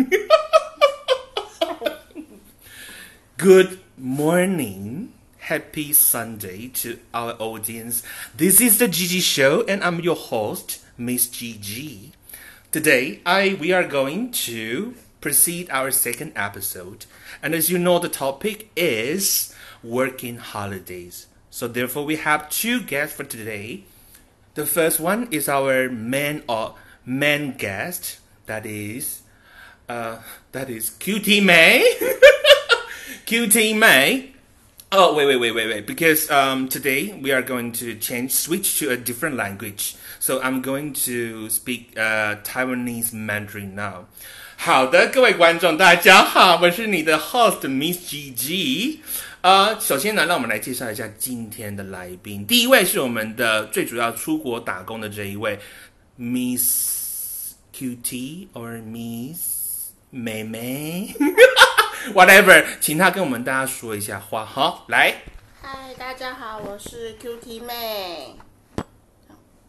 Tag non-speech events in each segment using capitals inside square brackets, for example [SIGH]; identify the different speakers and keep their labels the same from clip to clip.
Speaker 1: [LAUGHS] Good morning. Happy Sunday to our audience. This is the Gigi Show, and I'm your host, Miss Gigi. Today, I we are going to proceed our second episode, and as you know, the topic is working holidays. So therefore, we have two guests for today. The first one is our man or uh, man guest. That is, uh, that is QT May. [LAUGHS] QT May. Oh wait wait wait wait wait because um today we are going to change switch to a different language. So I'm going to speak uh Taiwanese Mandarin now. 好的，各位观众，大家好，我是你的 host Miss GG。呃，首先呢，让我们来介绍一下今天的来宾。第一位是我们的最主要出国打工的这一位 Miss QT or Miss 妹妹，[LAUGHS] whatever，请她跟我们大家说一下话。好，来
Speaker 2: 嗨，大家好，我是 QT 妹。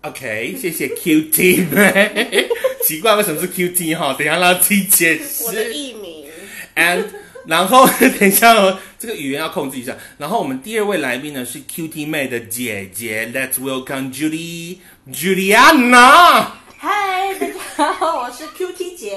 Speaker 1: ，OK，谢谢 QT 妹。[LAUGHS] 奇怪，为什么是 QT 哈？等一下让自己解释。
Speaker 2: 我的艺名
Speaker 1: and 然后 [LAUGHS] 等一下哦，这个语言要控制一下。然后我们第二位来宾呢是 QT 妹的姐姐，Let's welcome Julie Juliana。
Speaker 2: 嗨，大家好，[LAUGHS] 我是 QT 姐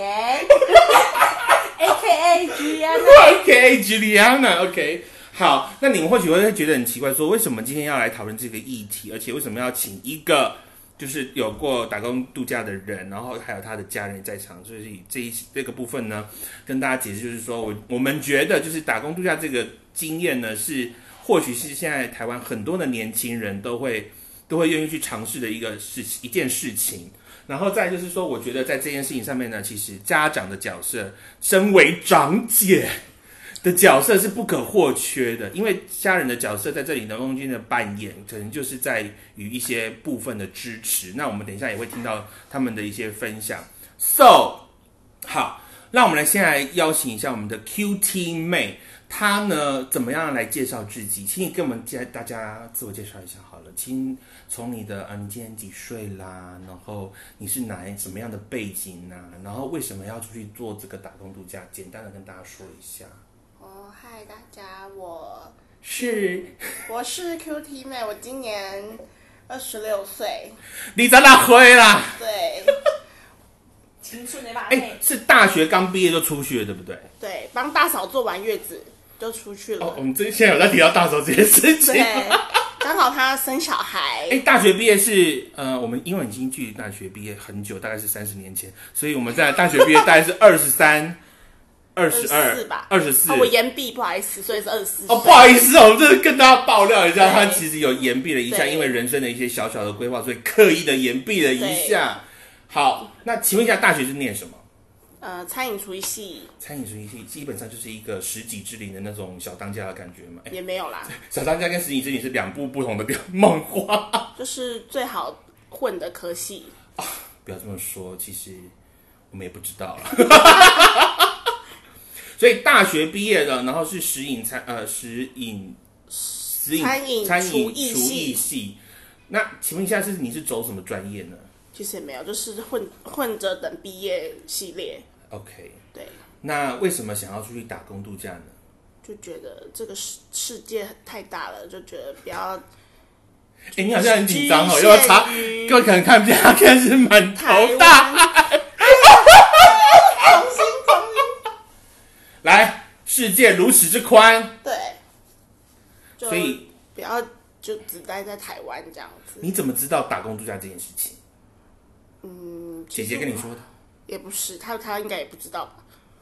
Speaker 2: ，A.K.A. Gianna。[LAUGHS]
Speaker 1: OK [LAUGHS] Juliana OK。好，那你们或许会觉得很奇怪，说为什么今天要来讨论这个议题，而且为什么要请一个就是有过打工度假的人，然后还有他的家人在场，所以这一这个部分呢，跟大家解释就是说我我们觉得就是打工度假这个经验呢，是或许是现在台湾很多的年轻人都会都会愿意去尝试的一个事一件事情。然后再就是说，我觉得在这件事情上面呢，其实家长的角色，身为长姐的角色是不可或缺的，因为家人的角色在这里能中间的扮演，可能就是在于一些部分的支持。那我们等一下也会听到他们的一些分享。So，好，那我们来先来邀请一下我们的 QT 妹，她呢怎么样来介绍自己？请你跟我们介大家自我介绍一下了，请从你的呃，你今年几岁啦？然后你是哪什么样的背景啊、然后为什么要出去做这个打工度假？简单的跟大家说一下。
Speaker 2: 哦，嗨，大家，我
Speaker 1: 是 [LAUGHS]
Speaker 2: 我是 QT 妹，我今年二十六岁，
Speaker 1: 你在哪回啦？
Speaker 2: 对，[LAUGHS] 青春的吧
Speaker 1: 哎、是大学刚毕业就出去了，对不对？
Speaker 2: 对，帮大嫂做完月子就出去了。
Speaker 1: 哦，我们真现在有在提到大嫂这件事情。
Speaker 2: 对，刚好他生小孩。
Speaker 1: 哎、大学毕业是呃，我们因为已经距离大学毕业很久，大概是三十年前，所以我们在大学毕业大概是二十三、[LAUGHS] 二十二
Speaker 2: 24吧
Speaker 1: 二十四。
Speaker 2: 哦，我延毕，不好意思，所以是二十四。
Speaker 1: 哦，不好意思哦，我这跟大家爆料一下，他其实有延毕了一下，因为人生的一些小小的规划，所以刻意的延毕了一下。好，那请问一下，大学是念什么？
Speaker 2: 呃，餐饮厨艺系
Speaker 1: 餐饮厨艺系基本上就是一个十几之灵的那种小当家的感觉嘛。哎
Speaker 2: 也没有啦，
Speaker 1: 小当家跟十几之灵是两部不同的电漫画。[LAUGHS]
Speaker 2: 就是最好混的科系。
Speaker 1: 不要这么说，其实我们也不知道了。[LAUGHS] 所以大学毕业的，然后是食饮餐呃食饮食饮
Speaker 2: 餐饮
Speaker 1: 餐饮
Speaker 2: 厨艺系。
Speaker 1: 那请问一下，是你是走什么专业呢
Speaker 2: 其实也没有，就是混混着等毕业系列。
Speaker 1: ？OK，
Speaker 2: 对，
Speaker 1: 那为什么想要出去打工度假呢？
Speaker 2: 就觉得这个世世界太大了，就觉得不要
Speaker 1: 哎、你好像很紧张哦，
Speaker 2: 又
Speaker 1: 要查？各位可能看不见，他现在是满头大
Speaker 2: 湾。
Speaker 1: 汗。
Speaker 2: 重新重新
Speaker 1: 来，世界如此之宽，
Speaker 2: 对，
Speaker 1: 所以
Speaker 2: 不要就只待在台湾这样子。
Speaker 1: 你怎么知道打工度假这件事情？
Speaker 2: 嗯，
Speaker 1: 姐姐跟你说的。
Speaker 2: 也不是，他他应该也不知道吧？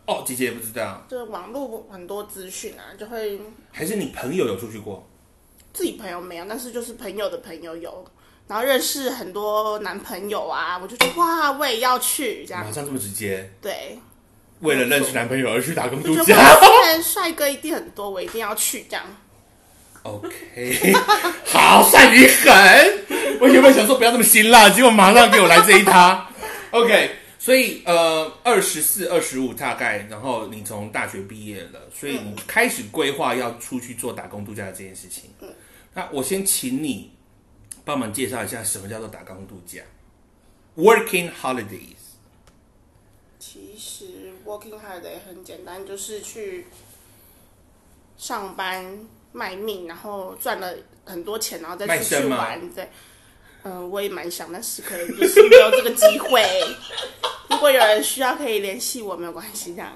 Speaker 1: 哦，姐姐也不知道，
Speaker 2: 就是网络很多资讯啊，就会
Speaker 1: 还是你朋友有出去过？
Speaker 2: 自己朋友没有，但是就是朋友的朋友有，然后认识很多男朋友啊，我就觉得哇，我也要去这样
Speaker 1: 马。上这么直接，
Speaker 2: 对，
Speaker 1: 为了认识男朋友而去打工度假，
Speaker 2: 帅哥一定很多，我一定要去这样。
Speaker 1: ？OK，好善于狠。我原本想说不要这么辛辣，结果马上给我来这一塌。OK，所以呃，二十四、二十五大概，然后你从大学毕业了，所以你开始规划要出去做打工度假的这件事情。那我先请你帮忙介绍一下什么叫做打工度假，Working Holidays。
Speaker 2: 其实 working holiday 很简单，就是去上班卖命，然后赚了很多钱，然后再出去玩。对，嗯、我也蛮想，但是可能就是没有这个机会。如果有人需要，可以联系我，没有关系。这样，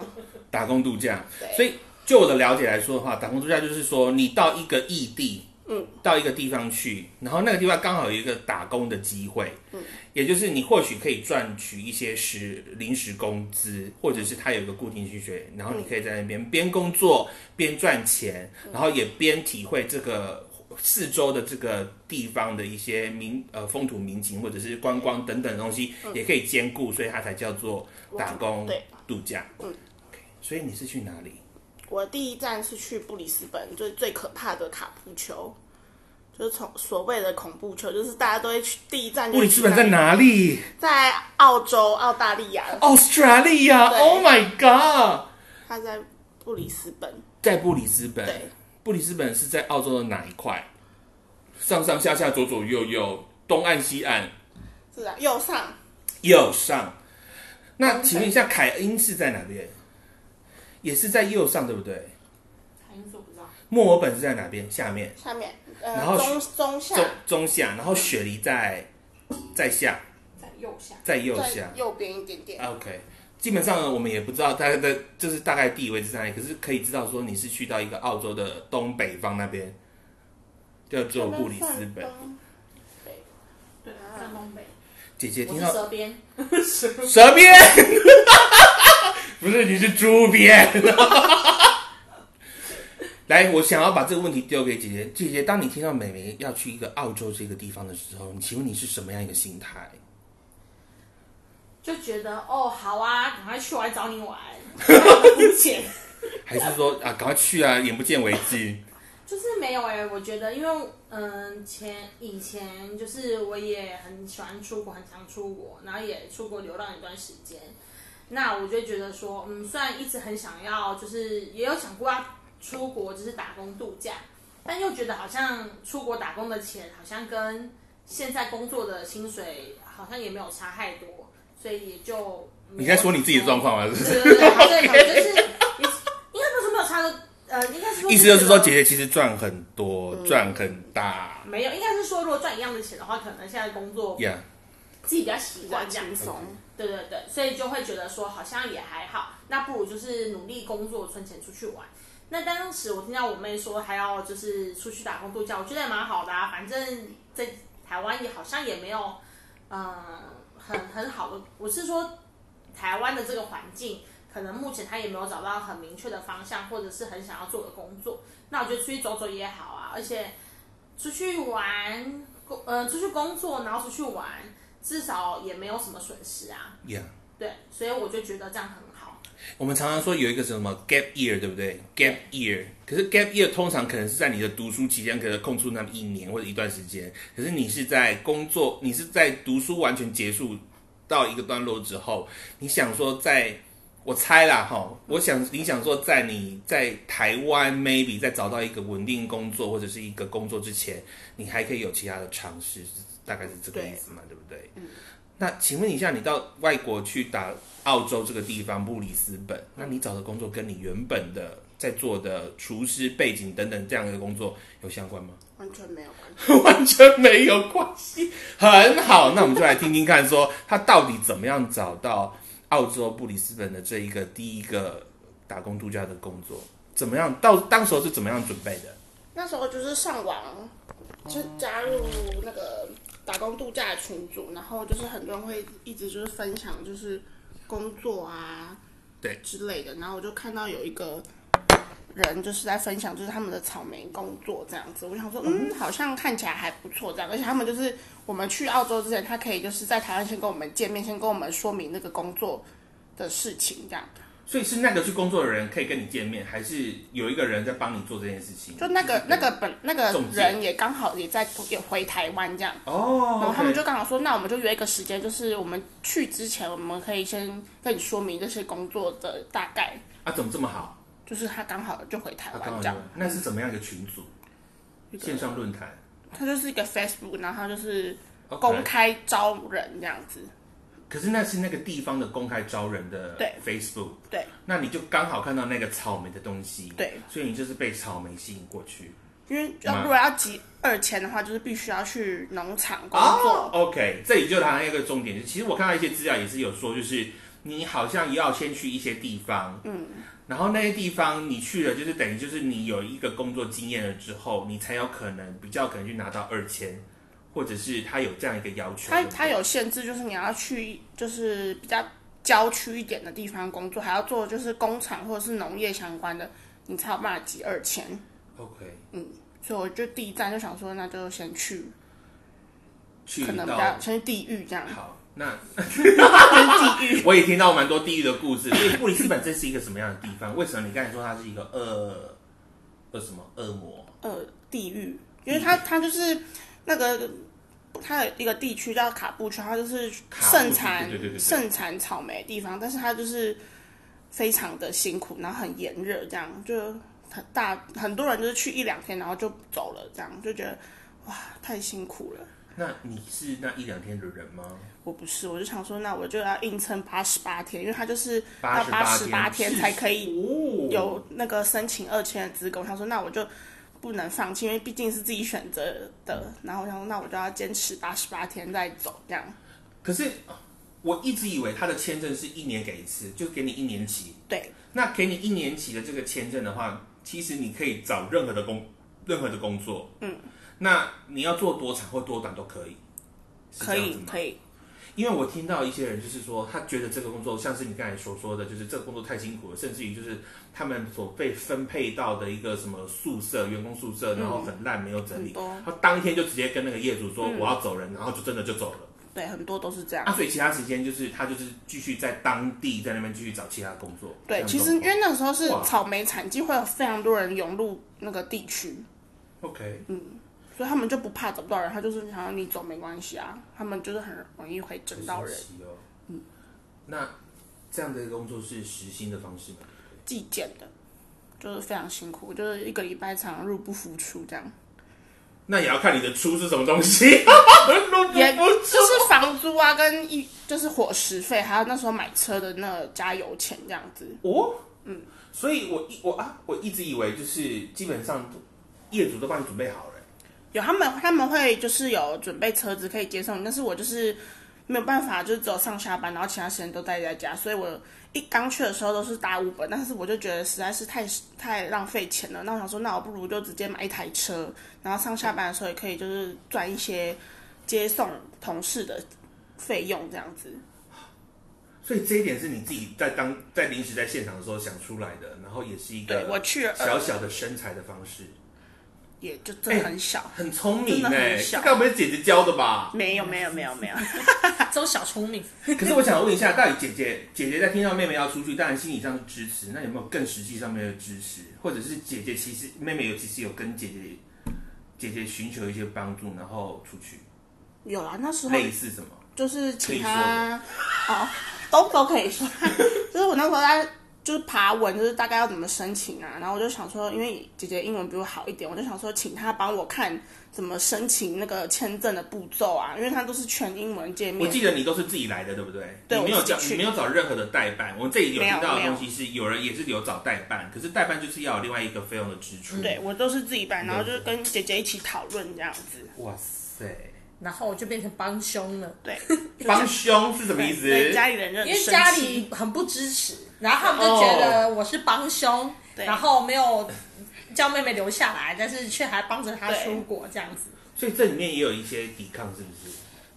Speaker 1: 打工度假。所以就我的了解来说的话，打工度假就是说你到一个异地，
Speaker 2: 嗯，
Speaker 1: 到一个地方去，然后那个地方刚好有一个打工的机会，嗯，也就是你或许可以赚取一些时临时工资，或者是他有一个固定薪水，然后你可以在那边边工作边赚钱，然后也边体会这个。四周的这个地方的一些民呃风土民情或者是观光等等东西，也可以兼顾，所以它才叫做打工
Speaker 2: 对
Speaker 1: 度假。
Speaker 2: 嗯
Speaker 1: 所以你是去哪里？
Speaker 2: 我第一站是去布里斯本，就是最可怕的卡布丘，就是从所谓的恐怖丘，就是大家都会去第一站就
Speaker 1: 布里斯本在？哪里
Speaker 2: 在澳洲、澳大利亚
Speaker 1: ，Australia，Oh my god！
Speaker 2: 他在布里斯本。
Speaker 1: 在布里斯本。
Speaker 2: 对，
Speaker 1: 布里斯本是在澳洲的哪一块？上上下下、左左右右、东岸、西岸、
Speaker 2: 是啊，右上
Speaker 1: 右上。那请问一下，凯恩是在哪边？也是在右上，对不对？
Speaker 3: 还是说不知道？
Speaker 1: 墨尔本是在哪边？下面，
Speaker 2: 下面，
Speaker 1: 然后
Speaker 2: 呃，中中下
Speaker 1: 中中下，然后雪梨在在下，
Speaker 3: 在右下。
Speaker 1: 在右下。
Speaker 2: 右边一点点。
Speaker 1: OK，基本上呢，我们也不知道大概的，就是大概地理位置在哪里，可是可以知道说你是去到一个澳洲的东北方那边，叫做布里斯本。
Speaker 3: 对，在东北。
Speaker 1: 姐姐听到
Speaker 3: 蛇边，
Speaker 1: 蛇边，[LAUGHS] 不是你是猪边。[LAUGHS] 来，我想要把这个问题丢给姐姐。姐姐，当你听到美眉要去一个澳洲这个地方的时候，你请问你是什么样一个心态？
Speaker 3: 就觉得哦，好啊，赶快去，我来找你玩，[LAUGHS] 付钱。[LAUGHS]
Speaker 1: 还是说啊，赶快去啊，眼不见为净？
Speaker 3: 就是没有哎、我觉得因为嗯前以前就是我也很喜欢出国，很常出国，然后也出国流浪一段时间。那我就觉得说，嗯，虽然一直很想要，就是也有想过要出国，就是打工度假，但又觉得好像出国打工的钱好像跟现在工作的薪水好像也没有差太多，所以也就
Speaker 1: 你在说你自己的状况吗？是不是？
Speaker 3: 对对对，对，就是也应该不是没有差的，呃，应该是
Speaker 1: 意思就是说，姐姐其实赚很多，赚很大
Speaker 3: 没有，应该是说，如果赚一样的钱的话，可能现在工作
Speaker 1: 呀。
Speaker 3: 自己比较习惯这样子。
Speaker 2: 轻松。
Speaker 3: 对对对，所以就会觉得说好像也还好，那不如就是努力工作存钱出去玩。那当时我听到我妹说还要就是出去打工度假，我觉得也蛮好的啊。反正在台湾也好像也没有，嗯、很很好的。我是说台湾的这个环境，可能目前他也没有找到很明确的方向，或者是很想要做的工作。那我觉得出去走走也好啊，而且出去玩，工呃，出去工作，然后出去玩，至少也没有什么损失啊。
Speaker 1: 呀、
Speaker 3: 对，所以我就觉得这样很好。
Speaker 1: 我们常常说有一个什么 gap year，对不对？gap year，可是 gap year 通常可能是在你的读书期间，可能空出那么一年或者一段时间。可是你是在工作，你是在读书完全结束到一个段落之后，你想说在，我猜啦哈，我想你想说在你在台湾 maybe 在找到一个稳定工作或者是一个工作之前，你还可以有其他的尝试，大概是这个意思嘛，对不对？那请问一下，你到外国去打澳洲这个地方布里斯本，那你找的工作跟你原本的在做的厨师背景等等这样的工作有相关吗？
Speaker 2: 完全没有关系。[LAUGHS]
Speaker 1: 完全没有关系，很好。那我们就来听听看，说他到底怎么样找到澳洲布里斯本的这一个第一个打工度假的工作，怎么样？到当时候是怎么样准备的？
Speaker 2: 那时候就是上网，就加入那个打工度假的群组，然后就是很多人会一直就是分享就是工作啊，
Speaker 1: 对
Speaker 2: 之类的，然后我就看到有一个人就是在分享就是他们的草莓工作这样子，我想说嗯，好像看起来还不错这样，而且他们就是我们去澳洲之前，他可以就是在台湾先跟我们见面，先跟我们说明那个工作的事情这样。
Speaker 1: 所以是那个去工作的人可以跟你见面，还是有一个人在帮你做这件事情？
Speaker 2: 就那个那个本那个人也刚好也在也回台湾这样，
Speaker 1: 哦，
Speaker 2: 然后他们就刚好说，那我们就约一个时间，就是我们去之前，我们可以先跟你说明这些工作的大概，
Speaker 1: 啊，怎么这么好？
Speaker 2: 就是他刚好就回台湾这样，
Speaker 1: 那是怎么样一个群组？线上论坛？
Speaker 2: 他就是一个 Facebook，然后他就是公开招人这样子，
Speaker 1: 可是那是那个地方的公开招人的
Speaker 2: 对。
Speaker 1: Facebook，
Speaker 2: 对。
Speaker 1: 那你就刚好看到那个草莓的东西，
Speaker 2: 对，
Speaker 1: 所以你就是被草莓吸引过去。
Speaker 2: 因为
Speaker 1: 吗
Speaker 2: 如果要集二千的话，就是必须要去农场工
Speaker 1: 哦
Speaker 2: 作。
Speaker 1: ，OK，这里就谈到一个重点，其实我看到一些资料也是有说，就是你好像要先去一些地方，嗯，然后那些地方你去了，就是等于就是你有一个工作经验了之后，你才有可能比较可能去拿到二签，或者是他有这样一个要求。
Speaker 2: 它
Speaker 1: 对不对
Speaker 2: 它有限制，就是你要去就是比较郊区一点的地方工作，还要做就是工厂或者是农业相关的，你才有办法集二千。
Speaker 1: OK 嗯
Speaker 2: 所以我就第一站就想说，那就先去，
Speaker 1: 去
Speaker 2: 可能比
Speaker 1: 到
Speaker 2: 较先去地狱这样，
Speaker 1: 好，那
Speaker 2: 地狱。[LAUGHS]
Speaker 1: 我也听到蛮多地狱的故事。所以布里斯本这是一个什么样的地方？为什么你刚才说它是一个恶恶什么恶魔？
Speaker 2: 呃地狱，因为它它就是那个它有一个地区叫卡布区，它就是盛产盛产草莓的地方，但是它就是非常的辛苦，然后很炎热，这样就很大很多人就是去一两天，然后就走了，这样就觉得哇太辛苦了。
Speaker 1: 那你是那一两天的人吗？
Speaker 2: 我不是，我就想说，那我就要硬撑八十八天，因为他就是要八十八天才可以
Speaker 1: 哦
Speaker 2: 有那个申请二签的资格。我想说，那我就不能放弃，因为毕竟是自己选择的。然后我想说，那我就要坚持八十八天再走，这样。
Speaker 1: 可是我一直以为他的签证是一年给一次，就给你一年期。
Speaker 2: 对，
Speaker 1: 那给你一年期的这个签证的话，其实你可以找任何的工任何的工作。嗯，那你要做多长或多短都可以。
Speaker 2: 可以可以，
Speaker 1: 因为我听到一些人就是说，他觉得这个工作像是你刚才所说的，就是这个工作太辛苦了，甚至于就是他们所被分配到的一个什么宿舍、员工宿舍，然后很烂没有整理，他当天就直接跟那个业主说我要走人，然后就真的就走了。
Speaker 2: 对，很多都是这样。
Speaker 1: 啊，所以其他时间就是他就是继续在当地在那边继续找其他工作。
Speaker 2: 对，其实因为那个时候是草莓产季，会有非常多人涌入那个地区
Speaker 1: ，OK，
Speaker 2: 所以他们就不怕找不到人，他就是想让你走没关系啊，他们就是很容易会整到人。
Speaker 1: 嗯，那这样的工作是实薪的方式吗？
Speaker 2: 计件的，就是非常辛苦，就是一个礼拜常入不敷出这样，
Speaker 1: 那也要看你的出是什么东西。[LAUGHS]
Speaker 2: 也就是房租啊，跟一就是伙食费，还有那时候买车的那个加油钱这样子。
Speaker 1: 哦，嗯，所以我一我啊，我一直以为就是基本上业主都帮你准备好了。
Speaker 2: 有他们他们会就是有准备车子可以接送，但是我就是没有办法，就是只有上下班，然后其他时间都待在家，所以我一刚去的时候都是搭五本，但是我就觉得实在是太太浪费钱了。那我想说，那我不如就直接买一台车，然后上下班的时候也可以就是赚一些接送同事的费用这样子。
Speaker 1: 所以这一点是你自己在当在临时在现场的时候想出来的，然后也是一
Speaker 2: 个我
Speaker 1: 个
Speaker 2: 去
Speaker 1: 小小的身材的方式，
Speaker 2: 也就真的很小，
Speaker 1: 很聪明
Speaker 2: 真的
Speaker 1: 哎，
Speaker 2: 很小
Speaker 1: 这该不会是姐姐教的吧？
Speaker 2: 没有没有没有没有，[LAUGHS]
Speaker 3: 都小聪明。[LAUGHS]
Speaker 1: 可是我想问一下，到底姐姐姐姐在听到妹妹要出去，当然心理上是支持，那有没有更实际上面的支持，或者是姐姐其实妹妹有其实有跟姐姐姐姐寻求一些帮助，然后出去，
Speaker 2: 有啊，那时候
Speaker 1: 类似什么？
Speaker 2: 就是请他哦，都都可以说，[LAUGHS] 就是我那时候在就是爬文，就是大概要怎么申请啊，然后我就想说，因为姐姐英文比我好一点，我就想说请她帮我看怎么申请那个签证的步骤啊，因为它都是全英文界面。
Speaker 1: 我记得你都是自己来的，对不对？
Speaker 2: 对
Speaker 1: 你没有找没有找任何的代办。我这里有听到的东西是，有人也是有找代办，可是代办就是要有另外一个费用的支出。
Speaker 2: 对，我都是自己办，然后就是跟姐姐一起讨论这样子。
Speaker 1: 哇塞，
Speaker 3: 然后我就变成帮凶了，
Speaker 2: 对，[LAUGHS]
Speaker 1: 帮凶是什么意思？
Speaker 2: 对家里人
Speaker 3: 因为家里很不支持，然后他们就觉得我是帮凶，
Speaker 2: 对
Speaker 3: 然后没有叫妹妹留下来，但是却还帮着她
Speaker 2: 对
Speaker 3: 出国这样子。
Speaker 1: 所以这里面也有一些抵抗，是不是？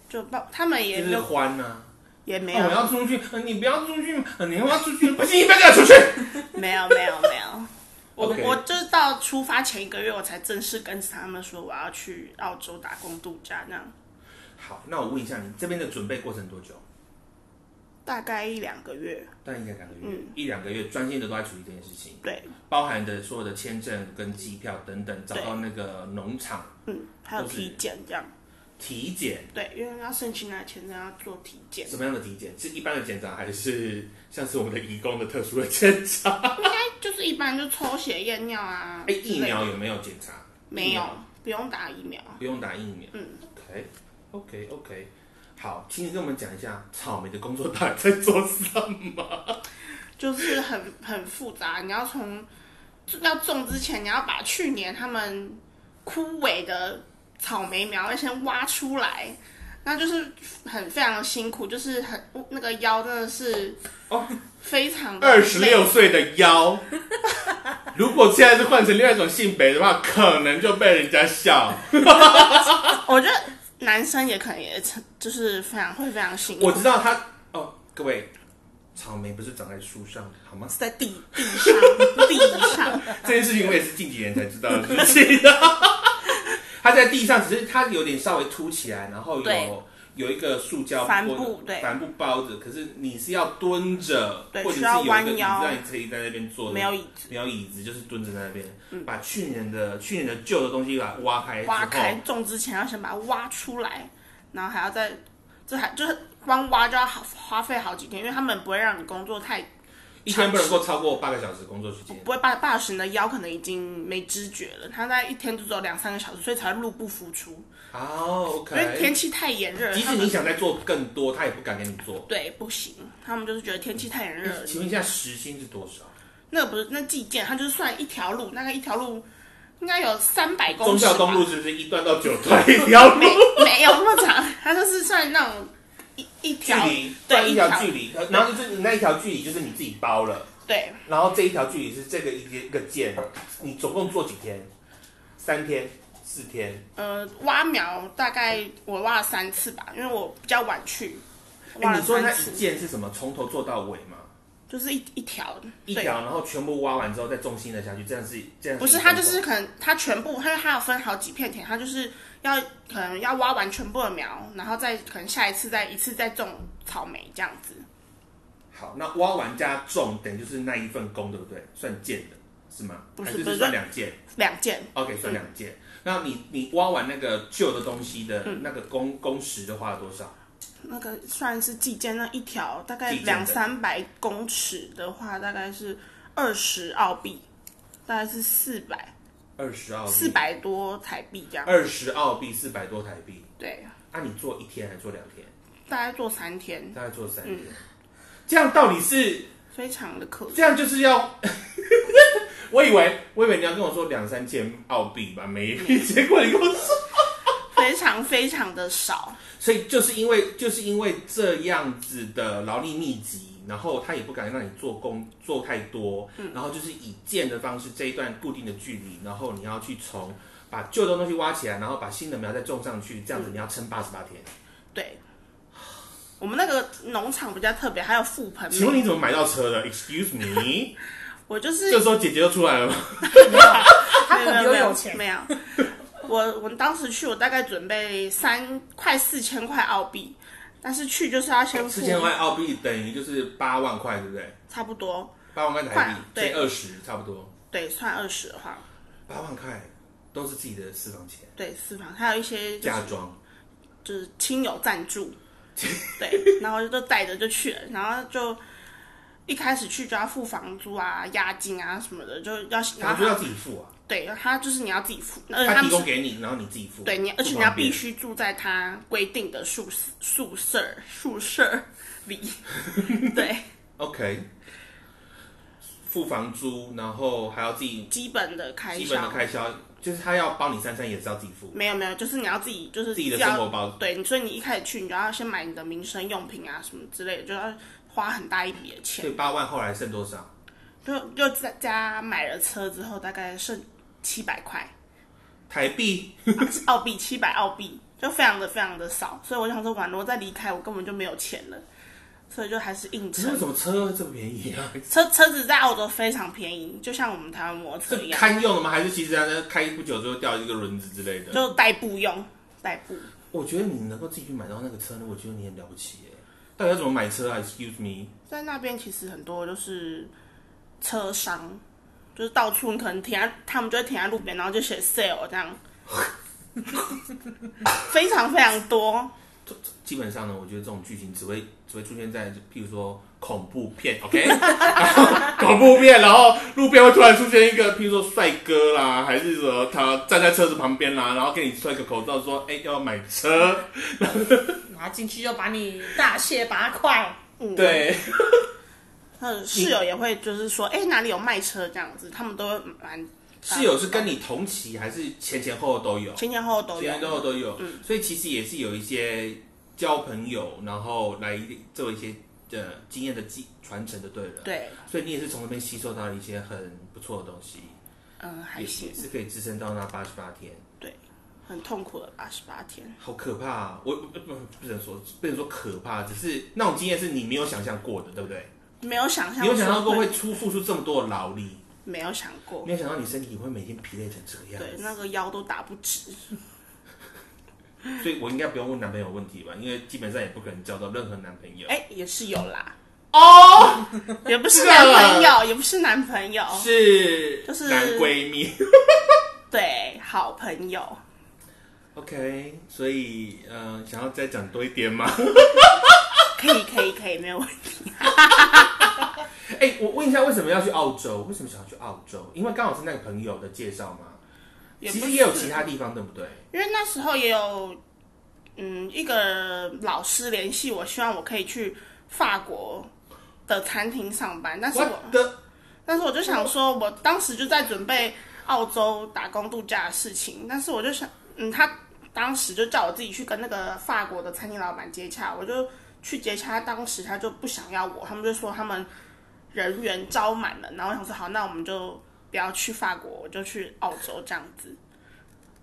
Speaker 2: 就帮他们也
Speaker 1: 就是
Speaker 2: 就
Speaker 1: 欢呢、哦，
Speaker 2: 也没有、
Speaker 1: 我要出去，呃你不要出去，呃你要出去，不行，你不要给我出去。
Speaker 2: 没有没有没有，我我就是到出发前一个月，我才正式跟他们说我要去澳洲打工度假，那样
Speaker 1: 好，那我问一下，你这边的准备过程多久？
Speaker 2: 大概一两个月。
Speaker 1: 大概应该两个月，
Speaker 2: 嗯
Speaker 1: 一两个月专心的都在处理这件事情，
Speaker 2: 对，
Speaker 1: 包含的所有的签证跟机票等等，找到那个农场
Speaker 2: 嗯，还有体检这样。
Speaker 1: 体检。
Speaker 2: 对，因为要申请那签证要做体检，
Speaker 1: 什么样的体检？是一般的检查，还是像是我们的义工的特殊的检查？
Speaker 2: 应该就是一般就抽血验尿啊。[LAUGHS]
Speaker 1: 哎，疫苗有没有检查？
Speaker 2: 没有？不用打疫苗。
Speaker 1: 不用打疫苗。
Speaker 2: 嗯
Speaker 1: ，OK，OK，OK。好，请你跟我们讲一下草莓的工作到底在做什么？
Speaker 2: 就是很很复杂。你要从要种之前，你要把去年他们枯萎的草莓苗要先挖出来，那就是很非常辛苦，就是很那个腰真的是
Speaker 1: 哦，
Speaker 2: 非常的
Speaker 1: 二十六
Speaker 2: 累
Speaker 1: 岁的腰，如果现在是换成另外一种性别的话，可能就被人家笑。[LAUGHS]
Speaker 2: 我觉得男生也可能也成就是非常会非常辛苦。
Speaker 1: 我知道他哦，各位，草莓不是长在树上好吗？
Speaker 2: 是在地地上地上，[LAUGHS]
Speaker 1: 这件事情我也是近几年才知道的事情。它在地上，只是它有点稍微凸起来，然后
Speaker 2: 对
Speaker 1: 有有一个塑胶
Speaker 2: 帆
Speaker 1: 布
Speaker 2: 布对
Speaker 1: 帆布包着。可是你是要蹲着，
Speaker 2: 对
Speaker 1: 或者是
Speaker 2: 需要
Speaker 1: 有一个椅子
Speaker 2: 弯腰
Speaker 1: 让你可以在那边坐的。
Speaker 2: 没有椅子，
Speaker 1: 没有椅子，就是蹲着在那边，把去年的去年的旧的东西把它挖开之后，
Speaker 2: 挖开种之前要先把它挖出来，然后还要再这还就是光挖就要好花费好几天，因为他们不会让你工作太
Speaker 1: 一天不能够超过八个小时工作时间。
Speaker 2: 不会八八小时，你的腰可能已经没知觉了。他在一天就只有两三个小时，所以才入不敷出。
Speaker 1: 哦
Speaker 2: 因为天
Speaker 1: ，OK。
Speaker 2: 气太炎热了，
Speaker 1: 即使你想再做更多，他也不敢给你做。
Speaker 2: 对不行，他们就是觉得天气太炎热了。
Speaker 1: 请问一下，时薪是多少？
Speaker 2: 那不是那计件，他就是算一条路，大概一条路应该有三百公
Speaker 1: 忠
Speaker 2: 尺吧
Speaker 1: 孝东路是不是一段到九段一条路
Speaker 2: 没没有那么长，他就是算那种一条
Speaker 1: 距
Speaker 2: 条
Speaker 1: 离，对一条距离，然后就是你那一条距离就是你自己包了，
Speaker 2: 对
Speaker 1: 然后这一条距离是这个一个一个键，你总共做几天？三天、四天？
Speaker 2: 呃挖苗大概我挖了三次吧，因为我比较晚去，挖
Speaker 1: 哎，
Speaker 2: 了
Speaker 1: 你说那一件是什么？从头做到尾吗？
Speaker 2: 就是一一条
Speaker 1: 一条，然后全部挖完之后再重新的下去，这样是这样
Speaker 2: 不是，它就是可能它全部，因为它有分好几片田，它就是要可能要挖完全部的苗，然后再可能下一次再一次再种草莓这样子。
Speaker 1: 好，那挖完加种，等于就是那一份工，对不对？算件的是吗？还是
Speaker 2: 不是不是
Speaker 1: 算两件
Speaker 2: 两件
Speaker 1: ，？OK，算两件。那你你挖完那个旧的东西的
Speaker 2: 嗯
Speaker 1: 那个工工时的花了多少？
Speaker 2: 那个算是计件那一条大概两三百公尺的话，大概是二十澳币，大概是四百
Speaker 1: 二十澳币，
Speaker 2: 四百多台币这样。
Speaker 1: 二十澳币，四百多台币。
Speaker 2: 对，
Speaker 1: 啊，你做一天还是做两天？
Speaker 2: 大概做三天，
Speaker 1: 大概做三
Speaker 2: 嗯
Speaker 1: 天。这样到底是
Speaker 2: 非常的可
Speaker 1: 这样就是要？[LAUGHS] 我以为我以为你要跟我说两三千澳币吧，没，[LAUGHS] 结果你跟我说，[LAUGHS]
Speaker 2: 非常非常的少。
Speaker 1: 所以就是因为就是因为这样子的劳力密集，然后他也不敢让你做工做太多，嗯然后就是以剑的方式这一段固定的距离，然后你要去从把旧的东西挖起来，然后把新的苗再种上去，这样子你要撑八十八天。
Speaker 2: 对，我们那个农场比较特别，还有覆盆
Speaker 1: 请问。你怎么买到车的？Excuse me，
Speaker 2: 我就是
Speaker 1: 这时候姐姐就出来了吗？[LAUGHS]
Speaker 3: 他可能比我
Speaker 2: 没有
Speaker 3: 有钱。
Speaker 2: 没有。我我当时去，我大概准备三快四千块澳币，但是去就是要先付。
Speaker 1: 四千块澳币等于就是八万块，对不对？
Speaker 2: 差不多，
Speaker 1: 八万块台
Speaker 2: 快
Speaker 1: 币，
Speaker 2: 对。
Speaker 1: 这二十差不多。
Speaker 2: 对，算二十的话，
Speaker 1: 八万块都是自己的私房钱，
Speaker 2: 对，私房还有一些就是
Speaker 1: 嫁妆。
Speaker 2: 就是亲友赞助，[LAUGHS] 对，然后就带着就去了，然后就一开始去就要付房租啊、押金啊什么的，就要然后
Speaker 1: 然后就要自己付啊，
Speaker 2: 对，他就是你要自己付，而且
Speaker 1: 他提供给你，然后你自己付。
Speaker 2: 对你，而且你要必须住在他规定的宿宿舍宿舍里，[LAUGHS] 对
Speaker 1: ，OK，付房租，然后还要自己
Speaker 2: 基本的开
Speaker 1: 基本的
Speaker 2: 销。
Speaker 1: 开销，就是他要包你三餐也是要自己付。
Speaker 2: 没有没有，就是你要自己就是
Speaker 1: 自己的生活包
Speaker 2: 对，所以你一开始去，你就要先买你的民生用品啊什么之类的，就要花很大一笔的钱
Speaker 1: 所以。八万后来剩多少？
Speaker 2: 就就在家买了车之后，大概剩七百块
Speaker 1: 台币？
Speaker 2: 澳币，七百澳币，就非常的非常的少。所以我想说，完了，我再离开，我根本就没有钱了，所以就还是硬撑
Speaker 1: 为。什么车这么便宜啊？
Speaker 2: 车车子在澳洲非常便宜，就像我们台湾摩托车
Speaker 1: 是
Speaker 2: 一样，
Speaker 1: 堪用的吗？还是其实它开不久之后掉一个轮子之类的？
Speaker 2: 就代步用，代步。
Speaker 1: 我觉得你能够自己去买到那个车呢，我觉得你很了不起耶。到底要怎么买车啊？Excuse me，
Speaker 2: 在那边其实很多就是车商，就是到处你可能停在，他们就会停在路边，然后就写 sale 这样，[LAUGHS] 非常非常多。
Speaker 1: 基本上呢，我觉得这种剧情只会只会出现在譬如说恐怖片，OK，然 [LAUGHS] 后 [LAUGHS] 恐怖片，然后路边会突然出现一个譬如说帅哥啦，还是说他站在车子旁边啦，然后给你戴个口罩说，哎、要买车，
Speaker 3: 然后进去就把你大卸八块。
Speaker 2: 嗯，
Speaker 1: 对，
Speaker 2: 他的室友也会就是说，哎、哪里有卖车这样子，他们都会蛮
Speaker 1: 室友是跟你同期还是前前后后都有？
Speaker 2: 前前后后都有
Speaker 1: 前前。后后都有，嗯所以其实也是有一些交朋友，然后来做一些的经验的继传承的对了。，
Speaker 2: 对，
Speaker 1: 所以你也是从那边吸收到一些很不错的东西，
Speaker 2: 嗯，还行
Speaker 1: 也，是可以支撑到那八十八天。
Speaker 2: 对很痛苦的八十八天。
Speaker 1: 好可怕、啊！我不不不能说不能说可怕，只是那种经验是你没有想象过的，对不对？
Speaker 2: 没有想象，
Speaker 1: 你有想到过会出付出这么多的劳力，
Speaker 2: 没有想过，
Speaker 1: 没有想到你身体会每天疲累成这个样
Speaker 2: 对，那个腰都打不直。[LAUGHS]
Speaker 1: 所以我应该不用问男朋友问题吧？因为基本上也不可能交到任何男朋友。
Speaker 2: 哎、也是有啦，
Speaker 1: 哦，
Speaker 2: 也不是 [LAUGHS] 男朋友，也不是男朋友，
Speaker 1: 是
Speaker 2: 就是
Speaker 1: 男闺蜜。[LAUGHS]
Speaker 2: 对，好朋友。
Speaker 1: OK，所以呃，想要再讲多一点吗？
Speaker 2: 可以，可以，可以，没有问题。[LAUGHS]
Speaker 1: 哎、我问一下，为什么要去澳洲？为什么想要去澳洲？因为刚好是那个朋友的介绍嘛。其实也有其他地方，对不对？
Speaker 2: 因为那时候也有，嗯，一个老师联系我，希望我可以去法国的餐厅上班，但是
Speaker 1: 我
Speaker 2: 我，
Speaker 1: 的
Speaker 2: 但是我就想说，我当时就在准备澳洲打工度假的事情，但是我就想，嗯，他当时就叫我自己去跟那个法国的餐厅老板接洽，我就去接洽，当时他就不想要我，他们就说他们人员招满了，然后我想说好，那我们就不要去法国，我就去澳洲这样子。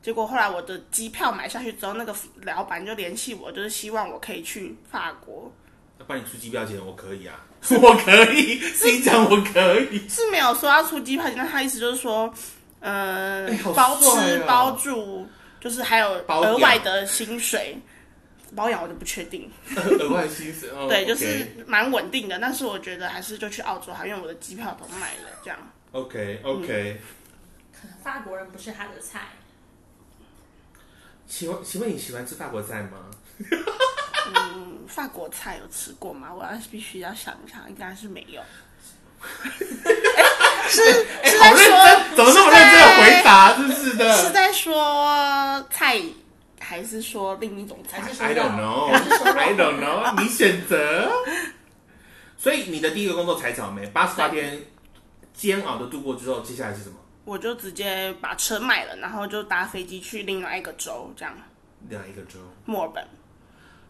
Speaker 2: 结果后来我的机票买下去之后，那个老板就联系我，就是希望我可以去法国，那
Speaker 1: 帮你出机票钱，我可以啊，[LAUGHS] 我可以，心讲我可以。
Speaker 2: 是没有说要出机票钱，但他意思就是说，呃，
Speaker 1: 哎好
Speaker 2: 包吃包住，就是还有额外的薪水。包养我就不确定，[LAUGHS]
Speaker 1: 额外薪水，哦、
Speaker 2: 对，就是蛮稳定的。但是我觉得还是就去澳洲好，因为我的机票都买了，这样。
Speaker 1: OK OK，、
Speaker 3: 可能法国人不是他的菜。
Speaker 1: 请问请问你喜欢吃法国菜吗？
Speaker 2: 嗯，法国菜有吃过吗？我要必须要想一想，应该是没有。是 [LAUGHS]
Speaker 1: 哎、
Speaker 2: 是
Speaker 1: 好认
Speaker 2: 在说
Speaker 1: 真，怎么那么认真的回答？真是的。
Speaker 2: 是在说菜，还是说另一种菜
Speaker 3: 还？是说
Speaker 1: I don't know,
Speaker 3: 还是说
Speaker 1: I don't know，你选择。[LAUGHS] 所以你的第一个工作采草莓，八十八天煎熬的度过之后，接下来是什么？
Speaker 2: 我就直接把车卖了，然后就搭飞机去另外一个州，这样
Speaker 1: 哪一个州
Speaker 2: 墨尔本。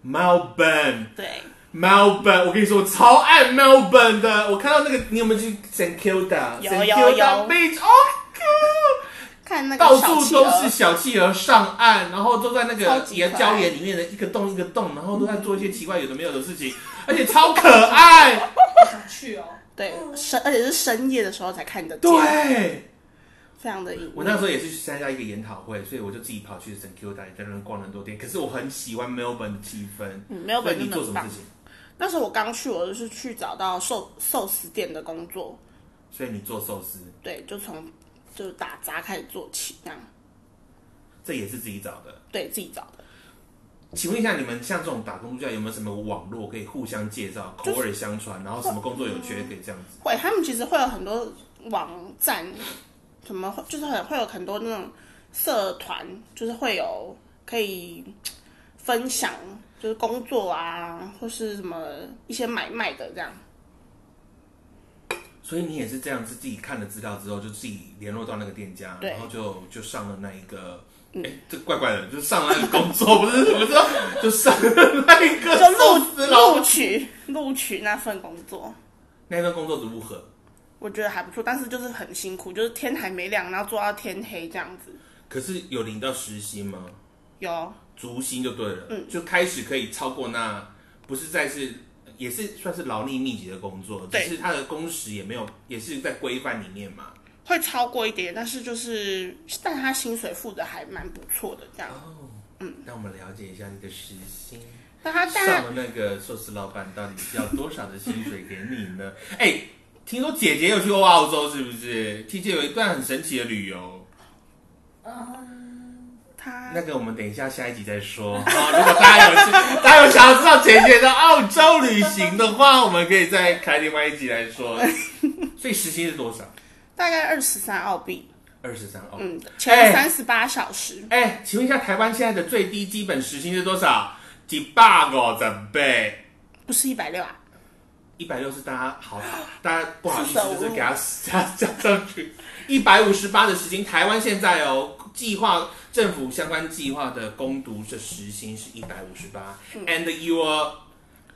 Speaker 1: ？Melbourne。
Speaker 2: 对
Speaker 1: ，Melbourne，我跟你说，我超爱 Melbourne 的。我看到那个，你有没有去 St Kilda？
Speaker 2: 有
Speaker 1: St
Speaker 2: 有
Speaker 1: Kilda
Speaker 2: 有
Speaker 1: Beach，哦，
Speaker 2: 看那个
Speaker 1: 到处都是小企鹅上岸，然后都在那个
Speaker 2: 超级可爱
Speaker 1: 礁岩里面的一个洞一个洞，然后都在做一些奇怪有的没有的事情，[LAUGHS] 而且超可爱。
Speaker 3: 想去哦。
Speaker 2: 对深，而且是深夜的时候才看得见，
Speaker 1: 对。
Speaker 2: 非常的隐。
Speaker 1: 我那时候也是去参加一个研讨会，所以我就自己跑去 St Kilda 在那边逛了很多店。可是我很喜欢 Melbourne 的气氛。
Speaker 2: 嗯，没有
Speaker 1: 所以
Speaker 2: 本真的很棒
Speaker 1: 你做什么事。情？
Speaker 2: 那时候我刚去，我就是去找到寿寿司店的工作，
Speaker 1: 所以你做寿司，
Speaker 2: 对，就从就打杂开始做起，这样，
Speaker 1: 这也是自己找的。
Speaker 2: 对自己找的。
Speaker 1: 请问一下，你们像这种打工度假有没有什么网络可以互相介绍、口耳相传，然后什么工作有缺可以这样子？
Speaker 2: 会，他们其实会有很多网站，什么就是很会有很多那种社团，就是会有可以分享，就是工作啊，或是什么一些买卖的这样。
Speaker 1: 所以你也是这样子，自己看了资料之后，就自己联络到那个店家，然后就就上了那一个，哎、这怪怪的，就上了那个工作，不是什么时候就上了那一个 [LAUGHS]
Speaker 2: 就
Speaker 1: 寿
Speaker 2: 录录取录取那份工作，
Speaker 1: 那份工作如何？
Speaker 2: 我觉得还不错，但是就是很辛苦，就是天还没亮，然后做到天黑这样子。
Speaker 1: 可是有领到时薪吗？
Speaker 2: 有，
Speaker 1: 足薪就对了，嗯，就开始可以超过那，不是再是也是算是劳力密集的工作，只是他的工时也没有，也是在规范里面嘛。
Speaker 2: 会超过一点，但是就是，但他薪水付的还蛮不错的这样。
Speaker 1: 哦，嗯，让我们了解一下你的时薪。
Speaker 2: 那他但
Speaker 1: 上了那个寿司老板到底要多少的薪水给你呢？[LAUGHS] 哎、听说姐姐有去过澳洲，是不是听姐有一段很神奇的旅游，
Speaker 2: 他他
Speaker 1: 那个我们等一下下一集再说。好，如果大家有兴，大家有想要知道姐姐的澳洲旅行的话，我们可以再开另外一集来说。[LAUGHS] 所以时薪是多少？
Speaker 2: 大概二十三澳币，
Speaker 1: 二十三澳。
Speaker 2: 嗯，
Speaker 1: 哎
Speaker 2: 前三十八小时。
Speaker 1: 哎，请问一下，台湾现在的最低基本时薪是多少？几百五十倍。
Speaker 2: 不是一百六啊？
Speaker 1: 一百六是大家好，大家不好意思
Speaker 2: ，45
Speaker 1: 就是给他加加上去。一百五十八的时薪，台湾现在哦，计划政府相关计划的攻读的时薪是一百五十八，and your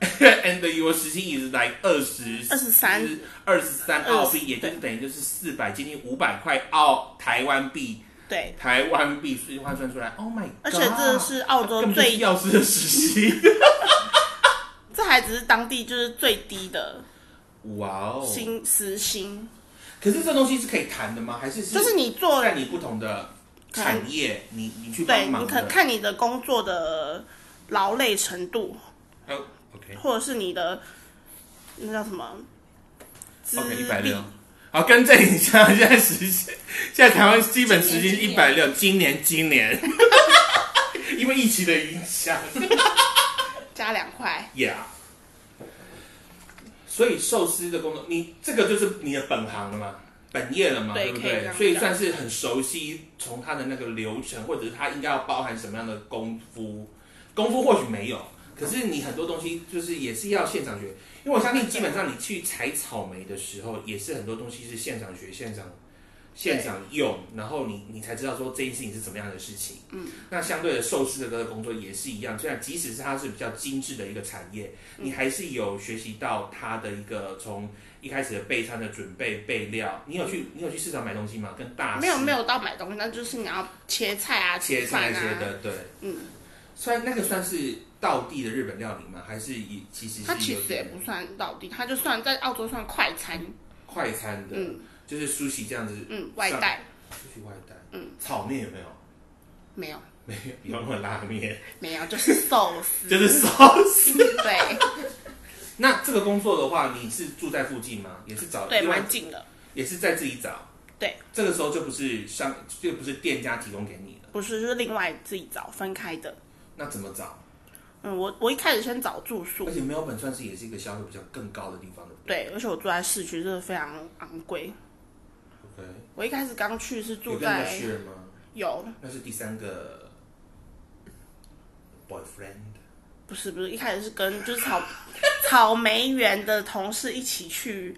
Speaker 1: [LAUGHS] and your 时薪 is like 二十
Speaker 2: 23
Speaker 1: 二十三澳币，也就是等于就是四百接近五百块澳台湾币，
Speaker 2: 对，
Speaker 1: 台湾币所以换算出来，Oh my god！
Speaker 2: 而且这是澳洲最，
Speaker 1: 药师的时薪，[LAUGHS]
Speaker 2: 这还只是当地就是最低的
Speaker 1: 哇哦！
Speaker 2: 薪时薪，
Speaker 1: 可是这东西是可以谈的吗？还是
Speaker 2: 就是你做
Speaker 1: 在你不同的产业，你你去
Speaker 2: 对，
Speaker 1: 帮忙的？
Speaker 2: 你可看你的工作的劳累程度，
Speaker 1: 哦，OK
Speaker 2: 或者是你的那叫什么资
Speaker 1: OK，一百
Speaker 2: 历
Speaker 1: 六。好，更正一下，[LAUGHS] 现在时薪，现在台湾基本时薪一百六，今年今年，[LAUGHS] 因为疫情的影响 [LAUGHS]
Speaker 2: 加两块。
Speaker 1: ，Yeah。所以寿司的工作，你这个就是你的本行了嘛，本业了嘛，不对？
Speaker 2: 对可以这样
Speaker 1: 所以算是很熟悉，从他的那个流程，或者是他应该要包含什么样的功夫，功夫或许没有，可是你很多东西就是也是要现场学，因为我相信基本上你去采草莓的时候，也是很多东西是现场学、现场现场用，然后你你才知道说这件事情是怎么样的事情。嗯，那相对的寿司的这个工作也是一样，虽然即使是它是比较精致的一个产业，你还是有学习到它的一个从一开始的备餐的准备备料。你有去你有去市场买东西吗？跟大师
Speaker 2: 没有没有到买东西，那就是你要切菜啊、
Speaker 1: 切。菜那些的，对，
Speaker 2: 嗯，
Speaker 1: 算那个算是道地的日本料理吗？还是以其实
Speaker 2: 它其实也不算道地，它就算在澳洲算快餐，
Speaker 1: 快餐的，
Speaker 2: 嗯
Speaker 1: 就是苏西这样子，
Speaker 2: 嗯，外带
Speaker 1: 出去外带，
Speaker 2: 嗯，
Speaker 1: 炒面有没有？
Speaker 2: 没有
Speaker 1: 没有，有没有拉面？
Speaker 2: 没有，就是寿司，[LAUGHS]
Speaker 1: 就是寿司。[LAUGHS]
Speaker 2: 对
Speaker 1: 那这个工作的话，你是住在附近吗？也是找
Speaker 2: 对，蛮近的，
Speaker 1: 也是在自己找。
Speaker 2: 对，
Speaker 1: 这个时候就不是商，就不是店家提供给你了。
Speaker 2: 不是就是另外自己找分开的。
Speaker 1: 那怎么找？
Speaker 2: 嗯，我我一开始先找住宿
Speaker 1: 而，且没有本算是也是一个消费比较更高的地方，的对
Speaker 2: 对，而且我住在市区，真的非常昂贵。
Speaker 1: ？OK，
Speaker 2: 我一开始刚去是住在？有
Speaker 1: 那是第三个 boyfriend。
Speaker 2: 不是不是，一开始是跟就是草草莓园的同事一起去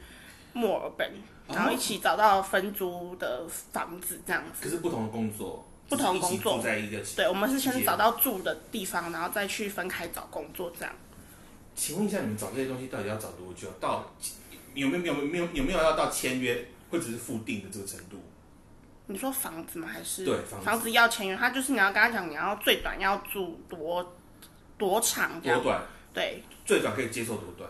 Speaker 2: 墨尔本，
Speaker 1: 哦
Speaker 2: 然后一起找到分租的房子这样子。
Speaker 1: 可是不同的工作，
Speaker 2: 不同工作
Speaker 1: 住在一个。
Speaker 2: 对，我们是先找。到住的地方，然后再去分开找工作这样。
Speaker 1: 请问一下，你们找这些东西到底要找多久？到有没有有没有有没有要到签约或者是付定的这个程度？
Speaker 2: 你说房子吗？还是
Speaker 1: 对房子
Speaker 2: 要签约？他就是你要跟他讲，你要最短要住多多长这样。
Speaker 1: 多短？
Speaker 2: 对，
Speaker 1: 最短可以接受多短？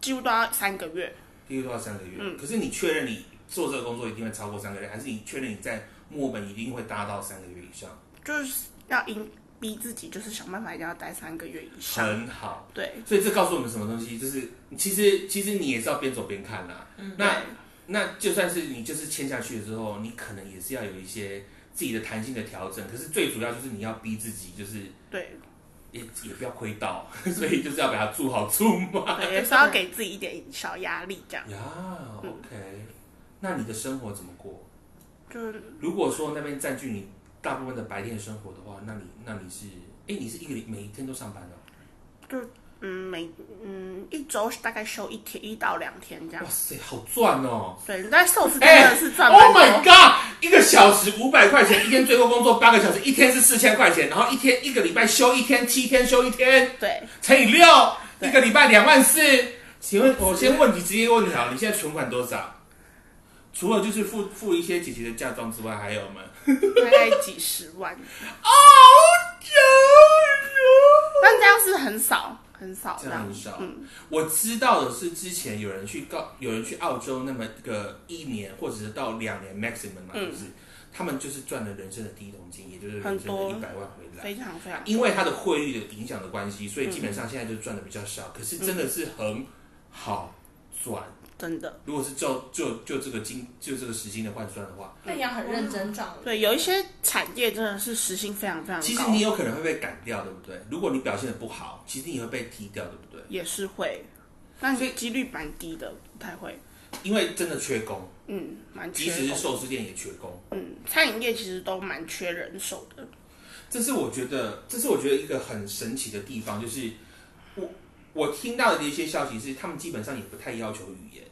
Speaker 2: 几乎都要三个月。
Speaker 1: 几乎都要三个月。
Speaker 2: 嗯
Speaker 1: 可是你确认你做这个工作一定会超过三个月，还是你确认你在墨本一定会达到三个月以上？
Speaker 2: 就是要硬逼自己，就是想办法一定要待三个月以上。
Speaker 1: 很好。
Speaker 2: 对，
Speaker 1: 所以这告诉我们什么东西？就是其实其实你也是要边走边看啦。那那就算是你就是签下去了之后，你可能也是要有一些自己的弹性的调整。可是最主要就是你要逼自己，就是
Speaker 2: 对
Speaker 1: 也也不要亏到，[LAUGHS] 所以就是要把它住好住嘛。
Speaker 2: 对，也是要给自己一点小压力，这样
Speaker 1: 呀，OK，那你的生活怎么过？
Speaker 2: 就是
Speaker 1: 如果说那边占据你大部分的白天生活的话，那你那你是，哎，你是一个礼每一天都上班的哦？
Speaker 2: 嗯每嗯一周大概休一天一到两天这样
Speaker 1: 哇。塞，好赚哦！
Speaker 2: 对，但寿司真
Speaker 1: 哎
Speaker 2: 的是赚
Speaker 1: Oh
Speaker 2: 多。
Speaker 1: my god！一个小时五百块钱，一天最多工作八个小时，一天是四千块钱，然后一天一个礼拜休一天，七天休一天，
Speaker 2: 对，
Speaker 1: 乘以六，
Speaker 2: 对
Speaker 1: 一个礼拜两万四。请问，我先问你，直接问你好，你现在存款多少？除了就是付付一些姐姐的嫁妆之外，还有吗？
Speaker 2: 大概几十万，[LAUGHS]
Speaker 1: 哦，
Speaker 2: 但这样是很少很少
Speaker 1: 这样很少。
Speaker 2: 嗯，
Speaker 1: 我知道的是，之前有人去告，有人去澳洲那么个一年或者是到两年 maximum 嘛，
Speaker 2: 嗯
Speaker 1: 就是他们就是赚了人生的第一桶金，也就是人生的一百万回来。
Speaker 2: 非常非常。
Speaker 1: 因为它的汇率的影响的关系，所以基本上现在就赚的比较少，可是真的是很好赚。
Speaker 2: 真的。
Speaker 1: 如果是就就就这个金就这个时薪的换算的话，
Speaker 3: 那你要很认真赚。
Speaker 2: 对，有一些产业真的是时薪非常非常高，
Speaker 1: 其实你有可能会被赶掉，对不对？如果你表现的不好，其实你会被踢掉，对不对？
Speaker 2: 也是会，但是几率蛮低的，不太会。
Speaker 1: 因为真的缺工，
Speaker 2: 嗯，蛮
Speaker 1: 即
Speaker 2: 缺即。
Speaker 1: 使是寿司店也缺工。
Speaker 2: 嗯，餐饮业其实都蛮缺人手的。
Speaker 1: 这是我觉得，这是我觉得一个很神奇的地方，就是我我听到的一些消息是，他们基本上也不太要求语言，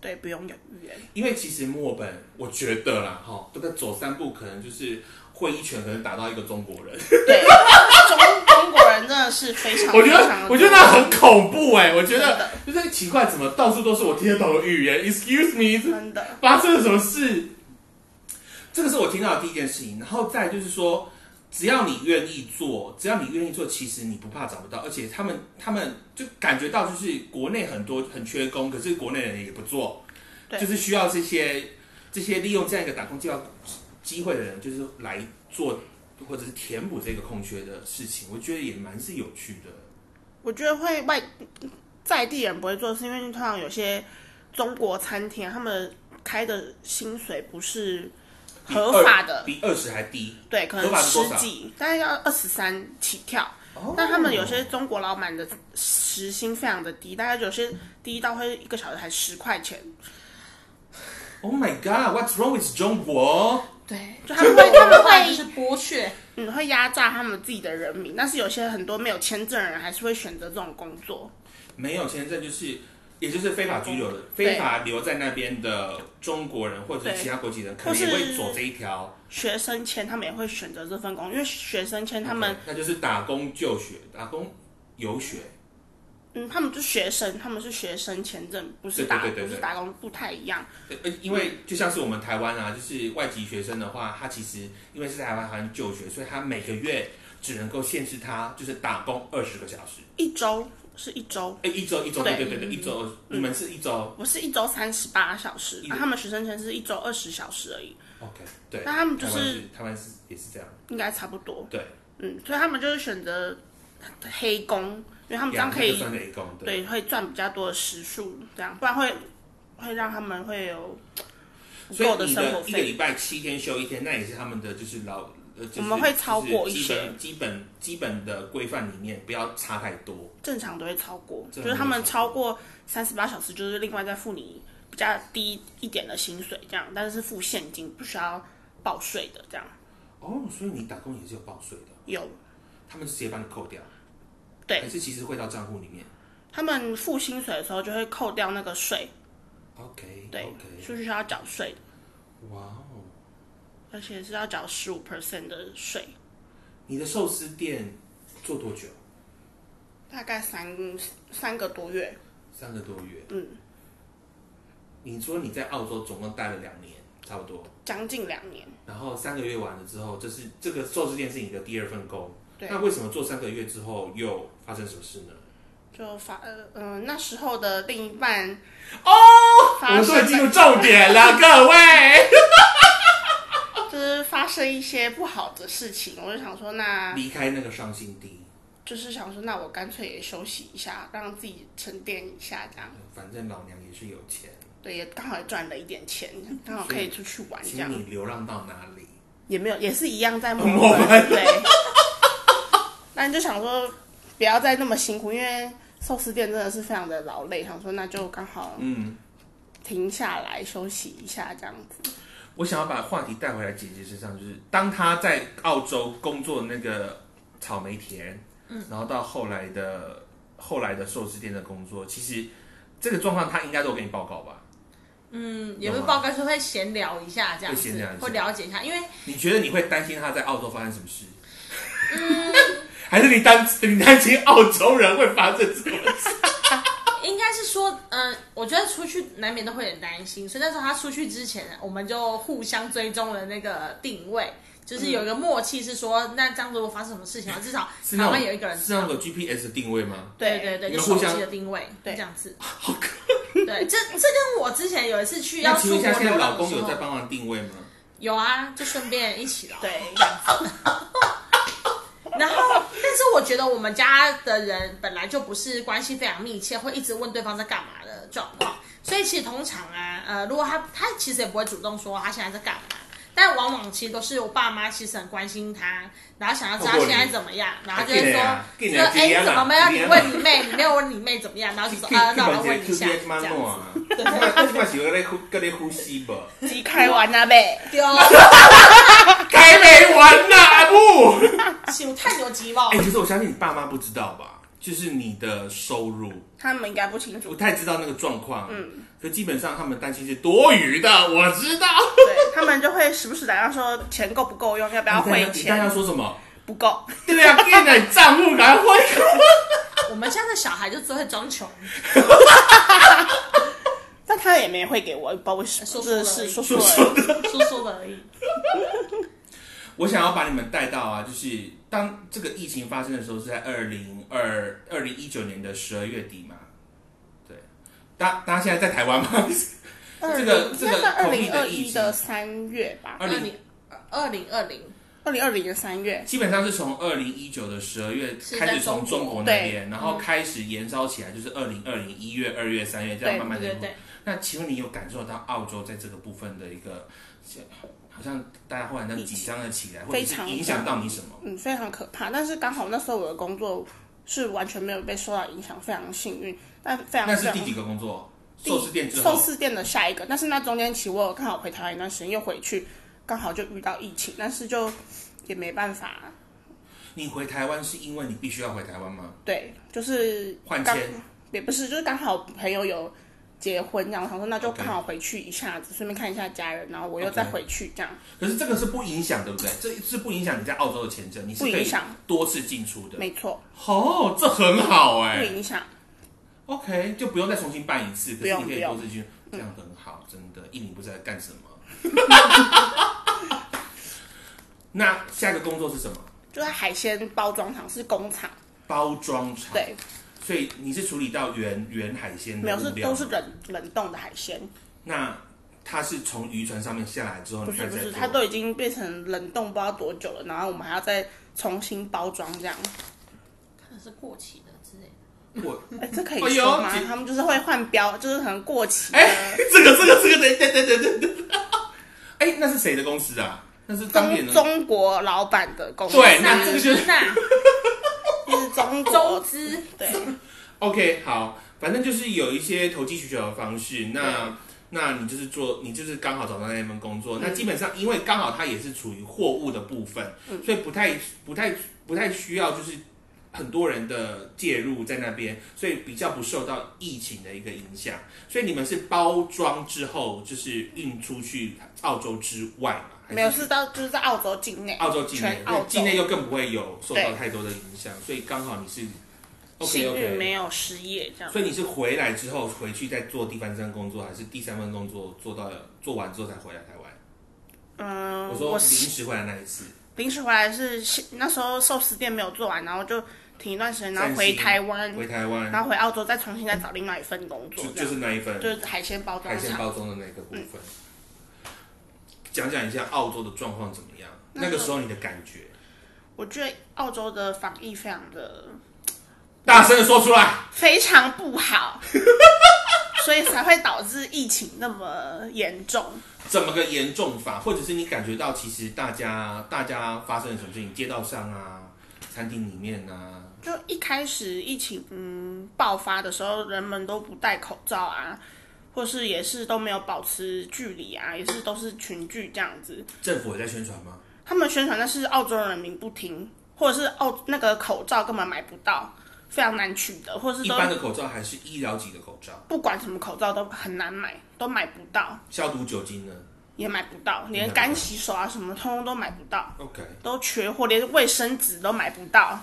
Speaker 2: 对，不用有语言。
Speaker 1: 因为其实墨尔本，我觉得啦，哈，这个走三步可能就是会一拳可能打到一个中国人，[LAUGHS]
Speaker 2: 对，中中国人真的是非常，
Speaker 1: 我觉得我觉得那很恐怖哎、我觉得就是奇怪，怎么到处都是我听得懂的语言？Excuse me，
Speaker 2: 真的。
Speaker 1: 发生了什么事？这个是我听到的第一件事情，然后再就是说，只要你愿意做，只要你愿意做，其实你不怕找不到，而且他们他们就感觉到就是国内很多很缺工，可是国内人也不做，
Speaker 2: 对
Speaker 1: 就是需要这些这些利用这样一个打工计划机会的人，就是来做或者是填补这个空缺的事情，我觉得也蛮是有趣的。
Speaker 2: 我觉得会外在地人不会做，是因为通常有些中国餐厅啊他们开的薪水不是合法的，
Speaker 1: 比二十还低。
Speaker 2: 对，可能十几，大概要二十三起跳。
Speaker 1: 哦
Speaker 2: 但他们有些中国老板的时薪非常的低，大概有些低到会一个小时才十块钱。
Speaker 1: Oh my God，What's wrong with 中国？
Speaker 2: 对，就他们会他们会
Speaker 3: 就是剥削，
Speaker 2: 嗯会压榨他们自己的人民，但是有些很多没有签证的人还是会选择这种工作。
Speaker 1: 没有签证就是，也就是非法拘留的、非法留在那边的中国人或者其他国籍人，可能也会走这一条。
Speaker 2: 学生签他们也会选择这份工，因为学生签他们
Speaker 1: 那就是打工就学、打工游学。
Speaker 2: 嗯，他们是学生，他们是学生签证，不是打不是打工，不太一样。
Speaker 1: 呃，因为就像是我们台湾啊，就是外籍学生的话，他其实因为是台湾台湾就学，所以他每个月只能够限制他就是打工二十个小时。
Speaker 2: 一周是一周，
Speaker 1: 哎，一周一周，
Speaker 2: 对
Speaker 1: 对对对对，一周，你们是一周
Speaker 2: 我是一周三十八小时，他们学生签是一周二十小时而已
Speaker 1: ，，OK，对。
Speaker 2: 那他们就是
Speaker 1: 是台湾是也是这样，
Speaker 2: 应该差不多。
Speaker 1: 对，
Speaker 2: 嗯，所以他们就是选择黑工，因为他们这样可以
Speaker 1: 那个算是 A 工，对。
Speaker 2: 对会赚比较多的时数，这样不然会会让他们会有不
Speaker 1: 所以
Speaker 2: 够的生活
Speaker 1: 你的一个礼。拜七天休一天，那也是他们的就是劳呃，就是
Speaker 2: 我们会超过一些。
Speaker 1: 本基本基本的规范里面不要差太多。
Speaker 2: 正常都会超过，就是他们
Speaker 1: 超
Speaker 2: 超过三十八小时，就是另外再付你比较低一点的薪水，这样，但是付现金，不需要报税的，这样。
Speaker 1: 哦，所以你打工也是有报税的，
Speaker 2: 有。
Speaker 1: 他们是直接帮你扣掉，
Speaker 2: 对。
Speaker 1: 还是其实汇到账户里面？
Speaker 2: 他们付薪水的时候就会扣掉那个税
Speaker 1: ，？OK，
Speaker 2: 对
Speaker 1: OK，
Speaker 2: 是需要缴税。的，
Speaker 1: 哇哦，
Speaker 2: 而且是要缴十五 percent 的税，
Speaker 1: 你的寿司店做多久？
Speaker 2: 大概三三个多月。
Speaker 1: 三个多月。
Speaker 2: 嗯，
Speaker 1: 你说你在澳洲总共待了两年，差不多，
Speaker 2: 将近两年。
Speaker 1: 然后三个月完了之后，这是这个寿司店是你的第二份工。
Speaker 2: 对
Speaker 1: 那为什么做三个月之后又发生什么事呢？
Speaker 2: 就发呃嗯、那时候的另一半
Speaker 1: 哦，我们终于
Speaker 2: 生
Speaker 1: 进入重点了，各位。[LAUGHS]
Speaker 2: 就是发生一些不好的事情，我就想说那
Speaker 1: 离开那个伤心地，
Speaker 2: 就是想说那我干脆也休息一下，让自己沉淀一下，这样
Speaker 1: 反正老娘也是有钱，
Speaker 2: 对，也刚好也赚了一点钱，刚好可以出去玩这样
Speaker 1: 请。你流浪到哪里？
Speaker 2: 也没有，也是一样在
Speaker 1: 墨 [LAUGHS]
Speaker 2: 墨尔
Speaker 1: 尔本
Speaker 2: 本，对。那你就想说不要再那么辛苦，因为寿司店真的是非常的劳累，想说那就刚好
Speaker 1: 嗯，
Speaker 2: 停下来休息一下这样子。
Speaker 1: 我想要把话题带回来姐姐身上，就是当她在澳洲工作的那个草莓田，嗯，然后到后来的后来的寿司店的工作，其实这个状况她应该都有跟你报告吧？
Speaker 3: 嗯，也不是报告，是会闲聊一下这样子
Speaker 1: 会闲聊一，下
Speaker 3: 会了解一下，因为
Speaker 1: 你觉得你会担心她在澳洲发生什么事？[LAUGHS] 嗯还是你担你担心澳洲人会发生什么事？[LAUGHS]
Speaker 3: 应该是说，嗯、我觉得出去难免都会很担心，所以那时候他出去之前，我们就互相追踪了那个定位，就是有一个默契，是说，那这样如果发生什么事情，至少台湾有一个人知道。
Speaker 1: 是那种 GPS 定位吗？
Speaker 3: 对对对，就手
Speaker 1: 你们互相
Speaker 3: 机的定位，
Speaker 2: 对
Speaker 3: 这样子。[LAUGHS]
Speaker 1: 好可。
Speaker 3: 对，这这跟我之前有一次去要
Speaker 1: 那请问一下，
Speaker 3: 出国
Speaker 1: 现在老公有在帮忙定位吗？
Speaker 3: 有啊，就顺便一起了。
Speaker 2: 对，[LAUGHS] [LAUGHS]
Speaker 3: 然后，但是我觉得我们家的人本来就不是关系非常密切，会一直问对方在干嘛的状况，所以其实通常啊，呃，如果他他其实也不会主动说他现在在干嘛，但往往其实都是我爸妈其实很关心他，然后想要知道他现在怎么样，然后就会说，说哎，
Speaker 1: 啊给你啊
Speaker 3: 你怎么没有你问你妹，你没有问你妹怎么样，然后就说啊，那我来问一下，这样子。
Speaker 1: 呼在呼吸不？
Speaker 2: 鸡开完了呗，
Speaker 3: 丢，
Speaker 1: 开没完呢，阿布。
Speaker 3: 心太牛鸡毛
Speaker 1: 哎、。其实我相信你爸妈不知道吧？就是你的收入，
Speaker 2: 他们应该不清楚
Speaker 1: 不。太知道那个状况。嗯，可基本上他们担心是多余的，我知道。
Speaker 2: 对他们就会时不时打电话说钱够不够用，要不要汇
Speaker 1: 你刚刚
Speaker 2: 钱？
Speaker 1: 要说什么？
Speaker 2: 不够，
Speaker 1: 对啊，给你账户赶快汇。
Speaker 3: 我们家的小孩就只会装穷，
Speaker 2: 但他也没会给我，不知道为什么，
Speaker 3: 说
Speaker 2: 这
Speaker 3: 说
Speaker 2: 是说说。
Speaker 1: 说
Speaker 3: 说的而已。
Speaker 1: 我想要把你们带到啊，就是当这个疫情发生的时候，是在二零二二零一九年的十二月底嘛。对，大大家现在在台湾吗？[LAUGHS] 这个这个
Speaker 2: 应该是二零二一的三月吧，
Speaker 1: 二零
Speaker 3: 二零二零二零，
Speaker 2: 二零的三月。
Speaker 1: 基本上是从二零一九的十二月开始从
Speaker 3: 中国
Speaker 1: 那边，然后开始延烧起来，就是二零二零一月、二月、三月这样慢慢的。那请问你有感受到澳洲在这个部分的一个，好像大家忽然间紧张了起来，或者是
Speaker 2: 非常
Speaker 1: 影响到你什么？
Speaker 2: 嗯，非常可怕。但是刚好那时候我的工作是完全没有被受到影响，非常幸运。但非常
Speaker 1: 那是第几个工作？寿司店之后，
Speaker 2: 寿司店的下一个，但是那中间期我刚好回台湾一段时间，又回去，刚好就遇到疫情，但是就也没办法。
Speaker 1: 你回台湾是因为你必须要回台湾吗？
Speaker 2: 对，就是
Speaker 1: 换签
Speaker 2: 也不是，就是刚好朋友有结婚，这样我想说那就刚好回去一下子，顺便看一下家人，然后我又再回去这样。
Speaker 1: 可是这个是不影响，对不对？这是不影响你在澳洲的签证，你是可以多次进出的。
Speaker 2: 没错，
Speaker 1: 哦，这很好哎、
Speaker 2: 不影响。
Speaker 1: OK，就不用再重新办一次，可是你可以多次进，这样很好，真的。一年不知道在干什么。[LAUGHS] 那下一个工作是什么？
Speaker 2: 就在海鲜包装厂是工厂，
Speaker 1: 包装厂。，
Speaker 2: 对，
Speaker 1: 所以你是处理到原原海鲜
Speaker 2: 没有是都是冷冷冻的海鲜，
Speaker 1: 那它是从渔船上面下来之后，
Speaker 2: 不是不是，它都已经变成冷冻不知道多久了，然后我们还要再重新包装这样。
Speaker 3: 可能是过期
Speaker 1: 我
Speaker 2: 哎，这可以说吗
Speaker 1: 姐？
Speaker 2: 他们就是会换标，就是可能过期的。
Speaker 1: 哎，这个这个这个，等等等等等等。[LAUGHS] 哎，那是谁的公司啊？那是当年
Speaker 2: 中
Speaker 1: 的。
Speaker 2: 中国老板的公司，
Speaker 1: 对那这个就是
Speaker 3: 那
Speaker 2: 是中国 [LAUGHS]
Speaker 3: 中资
Speaker 2: 对
Speaker 1: OK，好，反正就是有一些投机取巧的方式。那那你就是做，你就是刚好找到那份工作。那基本上，因为刚好它也是处于货物的部分，所以不太不太不太需要就是很多人的介入在那边，所以比较不受到疫情的一个影响。所以你们是包装之后，就是运出去澳洲之外嘛？还
Speaker 2: 没有是到就是在澳洲境内，
Speaker 1: 澳洲境内，
Speaker 2: 澳洲
Speaker 1: 境内又更不会有受到太多的影响，所以刚好你是
Speaker 2: 幸运。没有失业这样。
Speaker 1: 所以你是回来之后回去再做第三份工作，还是第三份工作做到做完之后才回来台湾？
Speaker 2: 嗯，
Speaker 1: 我说临时回来那一次，
Speaker 2: 临时回来是那时候寿司店没有做完，然后就停一段时间，然后回台湾，
Speaker 1: 回台湾
Speaker 2: 然后回澳洲再重新再找另外一份工作
Speaker 1: 就，就是那一份
Speaker 2: 就是海鲜包装
Speaker 1: 海鲜。包装的那个部分。讲讲一下澳洲的状况怎么样？
Speaker 2: 那个
Speaker 1: 那个时候你的感觉，
Speaker 2: 我觉得澳洲的防疫非常的
Speaker 1: 大声的说出来。
Speaker 2: 非常不好，[LAUGHS] 所以才会导致疫情那么严重。
Speaker 1: 怎么个严重法，或者是你感觉到其实大家大家发生了什么事情，街道上啊，餐厅里面啊，
Speaker 2: 就一开始疫情嗯爆发的时候，人们都不戴口罩啊，或是也是都没有保持距离啊，也是都是群聚这样子。
Speaker 1: 政府也在宣传吗？
Speaker 2: 他们宣传，但是澳洲人民不听，或者是澳那个口罩根本买不到，非常难取得，或者是
Speaker 1: 一般的口罩还是医疗级的口罩，
Speaker 2: 不管什么口罩都很难买，都买不到，
Speaker 1: 消毒酒精呢
Speaker 2: 也买不到，连干洗手啊什么通通都买不到
Speaker 1: ，？OK，
Speaker 2: 都缺货，连卫生纸都买不到。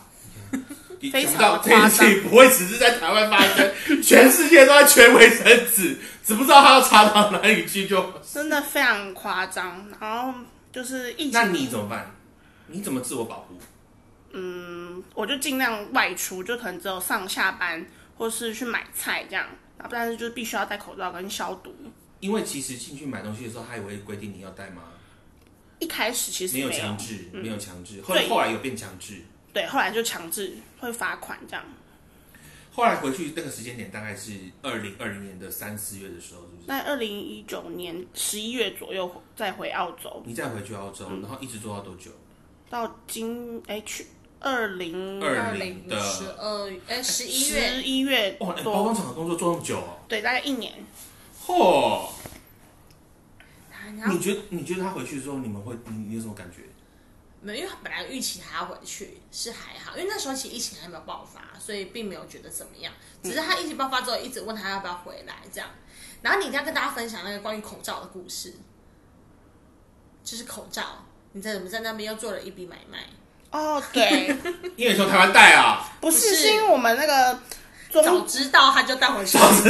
Speaker 2: [LAUGHS] 非常
Speaker 1: 到这件事情不会只是在台湾发生，全世界都在缺卫生纸，只不知道它要查到哪里去就。
Speaker 2: 真的非常夸张。然后就是疫情，
Speaker 1: 那你怎么办？你怎么自我保护？
Speaker 2: 嗯我就尽量外出，就可能只有上下班或是去买菜这样，然后但是就是必须要戴口罩跟消毒。
Speaker 1: 因为其实进去买东西的时候，他也会规定你要戴吗？
Speaker 2: 一开始其实
Speaker 1: 没有
Speaker 2: 没
Speaker 1: 强制，没有强制，后
Speaker 2: 对
Speaker 1: 后来有变强制。
Speaker 2: 对，后来就强制会罚款这样。
Speaker 1: 后来回去那个时间点大概是二零二零年的三四月的时候，是不是？
Speaker 2: 在二零一九年十一月左右再回澳洲，
Speaker 1: 你再回去澳洲，然后一直做到多久？
Speaker 2: 到今哎去二零
Speaker 1: 二
Speaker 3: 二零
Speaker 1: 零的
Speaker 3: 十二哎十一月
Speaker 2: 十一月
Speaker 1: 哇，哎包装，厂的工作做那么久哦，
Speaker 2: 对，大概一年。
Speaker 1: 嚯！你觉得你觉得他回去之后，你们会你你有什么感觉？
Speaker 3: 没有，因为本来预期他要回去是还好，因为那时候其实疫情还没有爆发，所以并没有觉得怎么样。只是他疫情爆发之后，一直问他要不要回来这样。然后你一定要跟大家分享那个关于口罩的故事，就是口罩，你在我们在那边又做了一笔买卖。
Speaker 2: 哦，对，
Speaker 1: 因 [LAUGHS] 为你从台湾带啊，
Speaker 2: 不是，
Speaker 3: 是
Speaker 2: 是因为我们那个
Speaker 3: 早知道他就带回去。
Speaker 1: 真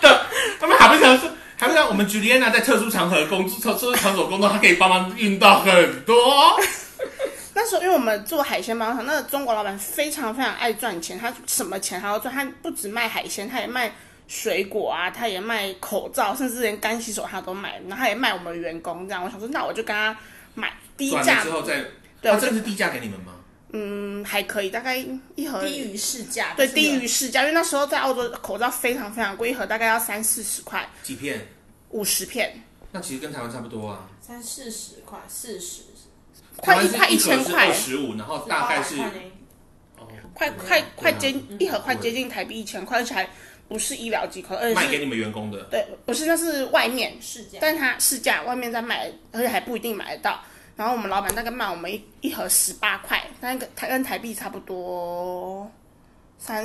Speaker 1: 的，他们还不想说，还会让我们 Juliana 在特殊场合工作，特殊场所工作，她可以帮忙运到很多。[LAUGHS]
Speaker 2: 那时候因为我们做海鲜包场，那个中国老板非常非常爱赚钱，他什么钱他都赚，他不止卖海鲜，他也卖水果啊，他也卖口罩，甚至连干洗手他都卖，然后他也卖我们员工这样。我想说，那我就跟他买低价
Speaker 1: 之后再，
Speaker 2: 对我就
Speaker 1: 他真的是低价给你们吗？
Speaker 2: 嗯，还可以，大概一盒
Speaker 3: 低于市价，
Speaker 2: 对低于市价，因为那时候在澳洲口罩非常非常贵，一盒大概要三四十块，
Speaker 1: 几片？
Speaker 2: 五十片，
Speaker 1: 那其实跟台湾差不多啊。
Speaker 3: 三四十块，四十，
Speaker 2: 快一快一千块
Speaker 1: 二，十五，然后大概是
Speaker 3: 800块呢
Speaker 1: 哦
Speaker 2: 快快快接一盒快接近台币一千块，而且还不是医疗机构，而且是
Speaker 1: 卖给你们员工的。
Speaker 2: 对，不是那是外面
Speaker 3: 市价。
Speaker 2: 但它市价外面在卖，而且还不一定买得到。然后我们老板大概卖我们一一盒十八块，但跟台跟台币差不多三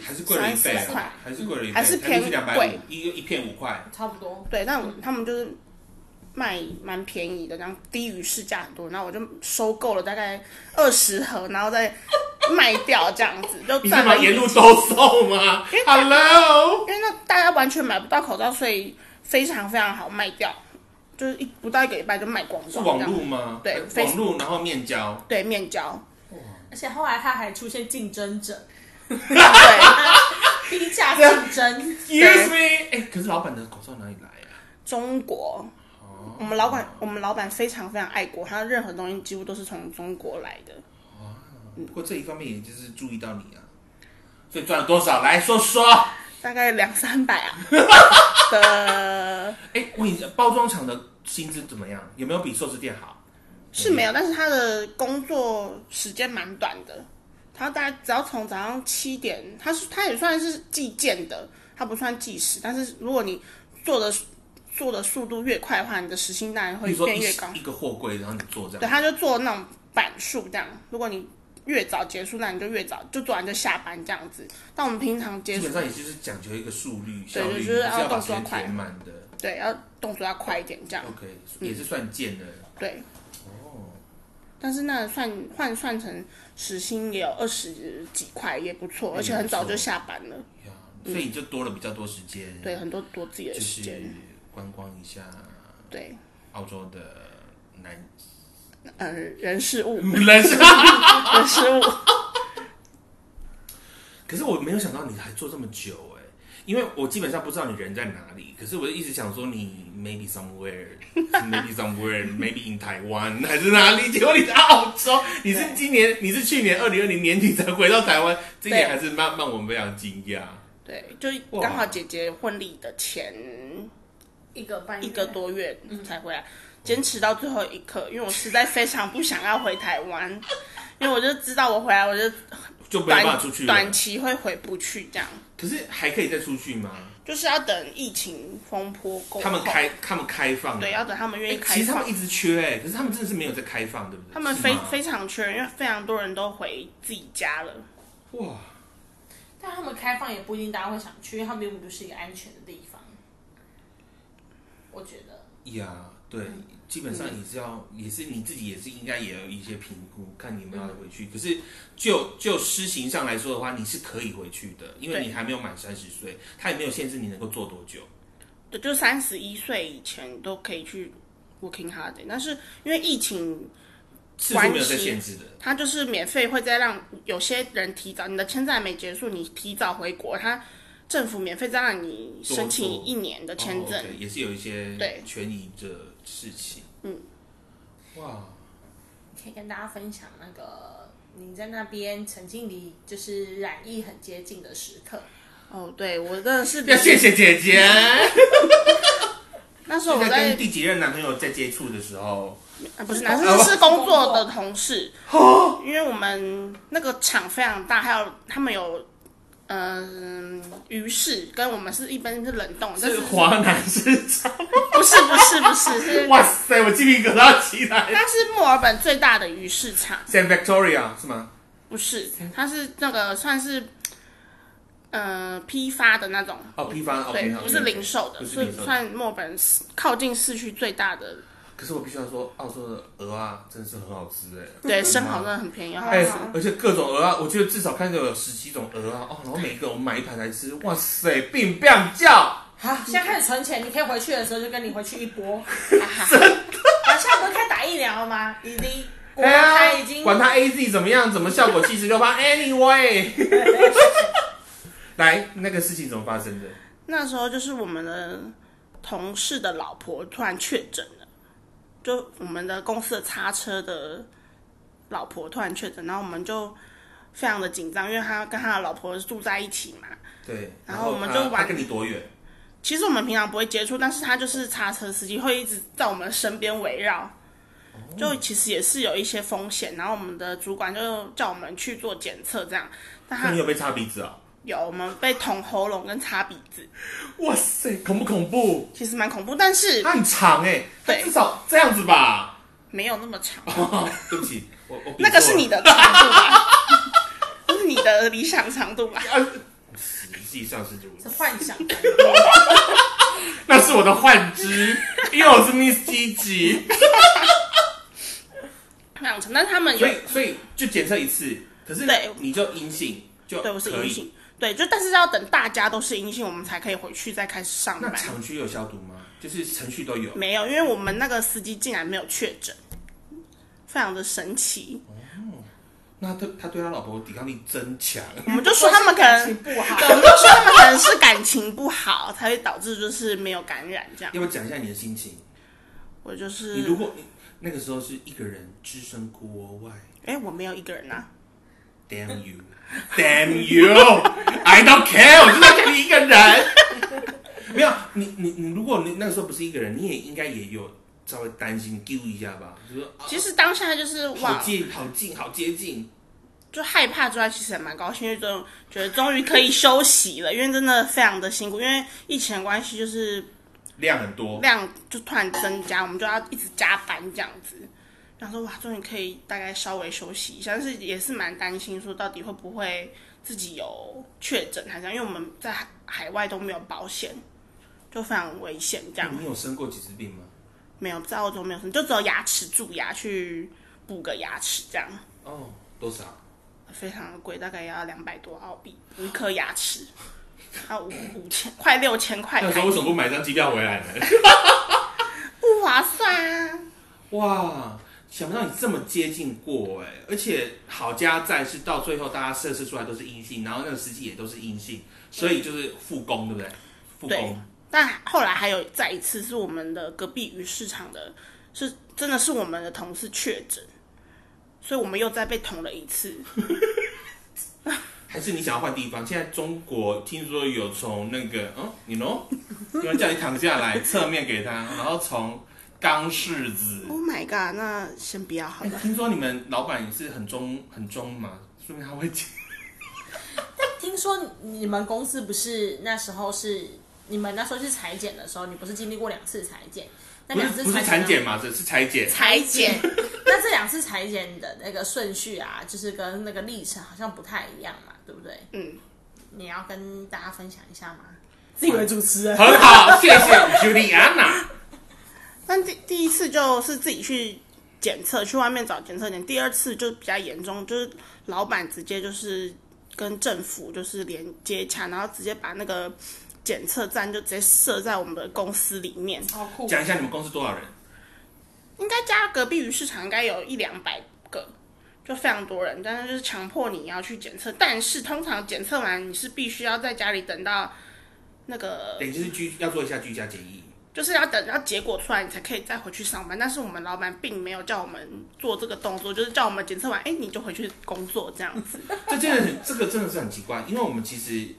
Speaker 1: 还是贵了一倍啊
Speaker 2: 三四块，，
Speaker 1: 还是贵了一倍，
Speaker 2: 还是偏贵
Speaker 1: 五，一个一片五块。
Speaker 3: 差不多，
Speaker 2: 对，但我他们就是卖蛮便宜的，然后低于市价很多。然后我就收购了大概二十盒，然后再卖掉这样子，[LAUGHS] 就
Speaker 1: 你是
Speaker 2: 赚了一
Speaker 1: 把沿路
Speaker 2: 笔
Speaker 1: 兜售吗？Hello，
Speaker 2: 因为那大家完全买不到口罩，所以非常非常好卖掉，就是一不到一个礼拜就卖光
Speaker 1: 是网
Speaker 2: 光这样。
Speaker 1: 路吗？
Speaker 2: 对
Speaker 1: 网路，然后面交。
Speaker 2: 对面交，
Speaker 3: 而且后来他还出现竞争者，[LAUGHS]
Speaker 2: 对，
Speaker 3: 低价竞争。
Speaker 1: Excuse me，哎，可是老板的口罩哪里来啊？
Speaker 2: 中国，我们老板我们老板非常非常爱国，他任何东西几乎都是从中国来的。
Speaker 1: 不过这一方面也就是注意到你啊，所以赚了多少？来说说。
Speaker 2: 大概两三百啊 [LAUGHS] 的，
Speaker 1: 哎，问一下，包装厂的薪资怎么样？有没有比寿司店好？
Speaker 2: 是没有，但是他的工作时间蛮短的，他大概只要从早上七点，他是他也算是计件的，他不算计时，但是如果你做的做的速度越快的话，你的时薪当然会变越高。
Speaker 1: 一个货柜，然后你做这样对，
Speaker 2: 他就做那种板数这样，如果你越早结束，那你就越早就做完就下班这样子。但我们平常结束
Speaker 1: 基本，上也就是讲究一个速率、效率，
Speaker 2: 就是要动作快
Speaker 1: 满的。
Speaker 2: 对，要动作要快一点这样。
Speaker 1: OK，也是算贱的。
Speaker 2: 对，
Speaker 1: 哦，
Speaker 2: 但是那算换算成时薪也有二十几块，也不错，而且很早就下班了。
Speaker 1: 呀，所以你就多了比较多时间，
Speaker 2: 对，很多多自己的
Speaker 1: 就是
Speaker 2: 时间。
Speaker 1: 观光一下
Speaker 2: 对，
Speaker 1: 澳洲的南
Speaker 2: 呃，人事物，[LAUGHS]
Speaker 1: 人生。
Speaker 2: 人事物。
Speaker 1: 可是我没有想到你还做这么久哎，因为我基本上不知道你人在哪里，可是我就一直想说你 maybe somewhere，maybe [LAUGHS] somewhere，maybe [LAUGHS] in 台湾还是哪里？结果你在澳洲，你是今年你是去年二零二零年底才回到台湾，这一点还是让让我们非常惊讶。
Speaker 2: 对，就刚好姐姐婚礼的前
Speaker 3: 一个半
Speaker 2: 一个多月才回来，坚持到最后一刻，因为我实在非常不想要回台湾，[LAUGHS] 因为我就知道我回来我就
Speaker 1: 就没办
Speaker 2: 短
Speaker 1: 法出去
Speaker 2: 短期会回不去，这样
Speaker 1: 可是还可以再出去吗？
Speaker 2: 就是要等疫情风波
Speaker 1: 他们开他们开放，
Speaker 2: 对，要等他们愿意
Speaker 1: 哎
Speaker 2: 开放
Speaker 1: 其实他们一。直缺哎，可是他们真的是没有在开放，对不对？
Speaker 2: 他们非非常缺，因为非常多人都回自己家了。
Speaker 1: 哇，
Speaker 3: 但他们开放也不一定大家会想去，因为他们并不是一个安全的地方。我觉得，
Speaker 1: 呀，对，基本上也是要，也是你自己也是应该也有一些评估，看你们要回去。可是就就施行上来说的话，你是可以回去的，因为你还没有满三十岁，他也没有限制你能够做多久。
Speaker 2: 对，就三十一岁以前都可以去 working holiday，但是因为疫情，
Speaker 1: 次数没有在限制的，
Speaker 2: 他就是免费会再让有些人提早，你的签证还没结束，你提早回国，他政府免费再让你申请一年的签证。
Speaker 1: 也是有一些
Speaker 2: 对
Speaker 1: 权益的事情。
Speaker 2: 嗯，
Speaker 1: 哇，
Speaker 3: 可以跟大家分享那个你在那边曾经离就是染疫很接近的时刻。
Speaker 2: 哦，对我真的是
Speaker 1: 要谢谢姐姐。[LAUGHS]
Speaker 2: 那时候我在
Speaker 1: 在跟第几任男朋友在接触的时候，
Speaker 2: 啊不是男生是 [LAUGHS] 工作的同事，
Speaker 1: 哦，
Speaker 2: 因为我们那个厂非常大，还有他们有嗯鱼市，跟我们是一般是冷冻，但
Speaker 1: 是
Speaker 2: 是
Speaker 1: 华南市场。
Speaker 2: 不是不是不是是
Speaker 1: 哇塞，我鸡皮疙瘩起来。
Speaker 2: 它是墨尔本最大的鱼市场
Speaker 1: ，San Victoria 是吗？
Speaker 2: 不是，它是那个算是呃批发的那种，
Speaker 1: 哦，批发
Speaker 2: 对不是零售的，是算墨尔本市靠近市区最大的。
Speaker 1: 可是我必须要说，澳洲的鹅啊，真的是很好吃哎。
Speaker 2: 对，生蚝真的很便宜，然后
Speaker 1: 哎、而且各种鹅啊，我觉得至少看到有十几种鹅啊，哦，然后每一个我买一盘来吃，哇塞，并不叫，
Speaker 3: 好，现在开始存钱，你可以回去的时候就跟你回去一波。[LAUGHS] 啊，现在不是开打疫苗了吗？已经国
Speaker 1: 哎呀
Speaker 3: 已经
Speaker 1: 管他 A Z 怎么样，怎么效果七十六趴，anyway，[LAUGHS] 来，那个事情怎么发生的？
Speaker 2: 那时候就是我们的同事的老婆突然确诊了，就我们的公司的叉车的老婆突然确诊，然后我们就非常的紧张，因为他跟他的老婆住在一起嘛。
Speaker 1: 对，
Speaker 2: 然后我们
Speaker 1: 他
Speaker 2: 就玩
Speaker 1: 他跟你多远？
Speaker 2: 其实我们平常不会接触，但是他就是叉车司机，会一直在我们身边围绕。就其实也是有一些风险，然后我们的主管就叫我们去做检测，这样。但他
Speaker 1: 那你有被擦鼻子啊？
Speaker 2: 有我们被捅喉咙跟擦鼻子，
Speaker 1: 哇塞，恐不恐怖？
Speaker 2: 其实蛮恐怖，但是
Speaker 1: 它很长哎、它
Speaker 2: 对
Speaker 1: 至少这样子吧。
Speaker 2: 没有那么长。
Speaker 1: 对不起，我我 [LAUGHS]
Speaker 2: 那个是你的长度吧？[LAUGHS] 那是你的理想长度吧？
Speaker 1: 啊，实际上是如此
Speaker 3: 是，幻想的。
Speaker 1: 那是我的幻肢，因为我是 Miss Gigi，
Speaker 2: 非常长，但是他们有
Speaker 1: 所以所以就检测一次，可是
Speaker 2: 对
Speaker 1: 你就阴性就
Speaker 2: 对我是。阴性，对，就但是要等大家都是阴性，我们才可以回去再开始上
Speaker 1: 那
Speaker 2: 班。
Speaker 1: 厂区有消毒吗？就是程序都有。
Speaker 2: 没有，因为我们那个司机竟然没有确诊，非常的神奇。
Speaker 1: 那他他对他老婆抵抗力真强。
Speaker 2: 我们就说他们可能，
Speaker 3: 情不好
Speaker 2: 对，我们就说他们可能是感情不好，才会导致就是没有感染这样。
Speaker 1: 要不要讲一下你的心情？
Speaker 2: 我就是
Speaker 1: 你，如果你那个时候是一个人置身国外
Speaker 2: 哎，我没有一个人啊
Speaker 1: ，，Damn you，Damn you，I don't care，我就在这里一个人。[LAUGHS] 没有，你你你，如果你那个时候不是一个人，你也应该也有稍微担心丢一下吧，就是啊
Speaker 2: 其实当下就是
Speaker 1: 好
Speaker 2: 哇，
Speaker 1: 近好近好接近。
Speaker 2: 就害怕之外，其实也蛮高兴，因为就觉得终于可以休息了，因为真的非常的辛苦，因为疫情的关系，就是
Speaker 1: 量很多，
Speaker 2: 量就突然增加，我们就要一直加班这样子。然后说哇，终于可以大概稍微休息一下，但是也是蛮担心，说到底会不会自己有确诊还是这样，因为我们在海海外都没有保险，就非常危险这样。
Speaker 1: 你有生过几次病吗？
Speaker 2: 没有在澳洲没有生，就只有牙齿蛀牙去补个牙齿这样，
Speaker 1: 哦，多少？
Speaker 2: 非常的贵，大概要两百多澳币补一颗牙齿，啊五五千快六千块
Speaker 1: 那时候为什么，不买张机票回来呢？[LAUGHS]
Speaker 2: 不划算啊。
Speaker 1: 哇，想不到你这么接近过哎，而且好家在是到最后大家测试出来都是阴性，然后那个司机也都是阴性，所以就是复工，对不对？复
Speaker 2: 对
Speaker 1: 工，
Speaker 2: 但后来还有再一次是我们的隔壁鱼市场的，是真的是我们的同事确诊，所以我们又再被捅了一次。[LAUGHS]
Speaker 1: 还是你想要换地方？现在中国听说有从那个，嗯，你喏，有人叫你躺下来，侧面给他，然后从钢柿子。
Speaker 2: Oh my god！那先不要好
Speaker 1: 哎
Speaker 2: 了。
Speaker 1: 听说你们老板也是很忠很忠嘛，说明他会讲。
Speaker 3: 听说你们公司不是那时候是你们那时候去裁剪的时候，你不是经历过两次裁剪？那
Speaker 1: 不是不是
Speaker 3: 两次裁
Speaker 1: 产检嘛，这是裁剪。[LAUGHS]
Speaker 2: 裁剪，
Speaker 3: 那这两次裁剪的那个顺序啊，就是跟那个历程好像不太一样嘛，对不对？
Speaker 2: 嗯，
Speaker 3: 你要跟大家分享一下吗？自以为主持人，
Speaker 1: 很好，谢谢 Juliana。
Speaker 2: 但第第一次就是自己去检测，去外面找检测点。第二次就比较严重，就是老板直接就是跟政府就是连接洽，然后直接把那个检测站就直接设在我们的公司里面。
Speaker 3: 好酷！
Speaker 1: 讲一下你们公司多少人？
Speaker 2: 应该加隔壁鱼市场应该有一两百个，就非常多人，但是就是强迫你要去检测，但是通常检测完你是必须要在家里等到那个
Speaker 1: 对，就是居要做一下居家检疫。
Speaker 2: 就是要等到结果出来，你才可以再回去上班。但是我们老板并没有叫我们做这个动作，就是叫我们检测完，哎，你就回去工作这样子。[LAUGHS]
Speaker 1: 这真的很，这个真的是很奇怪，因为我们其实，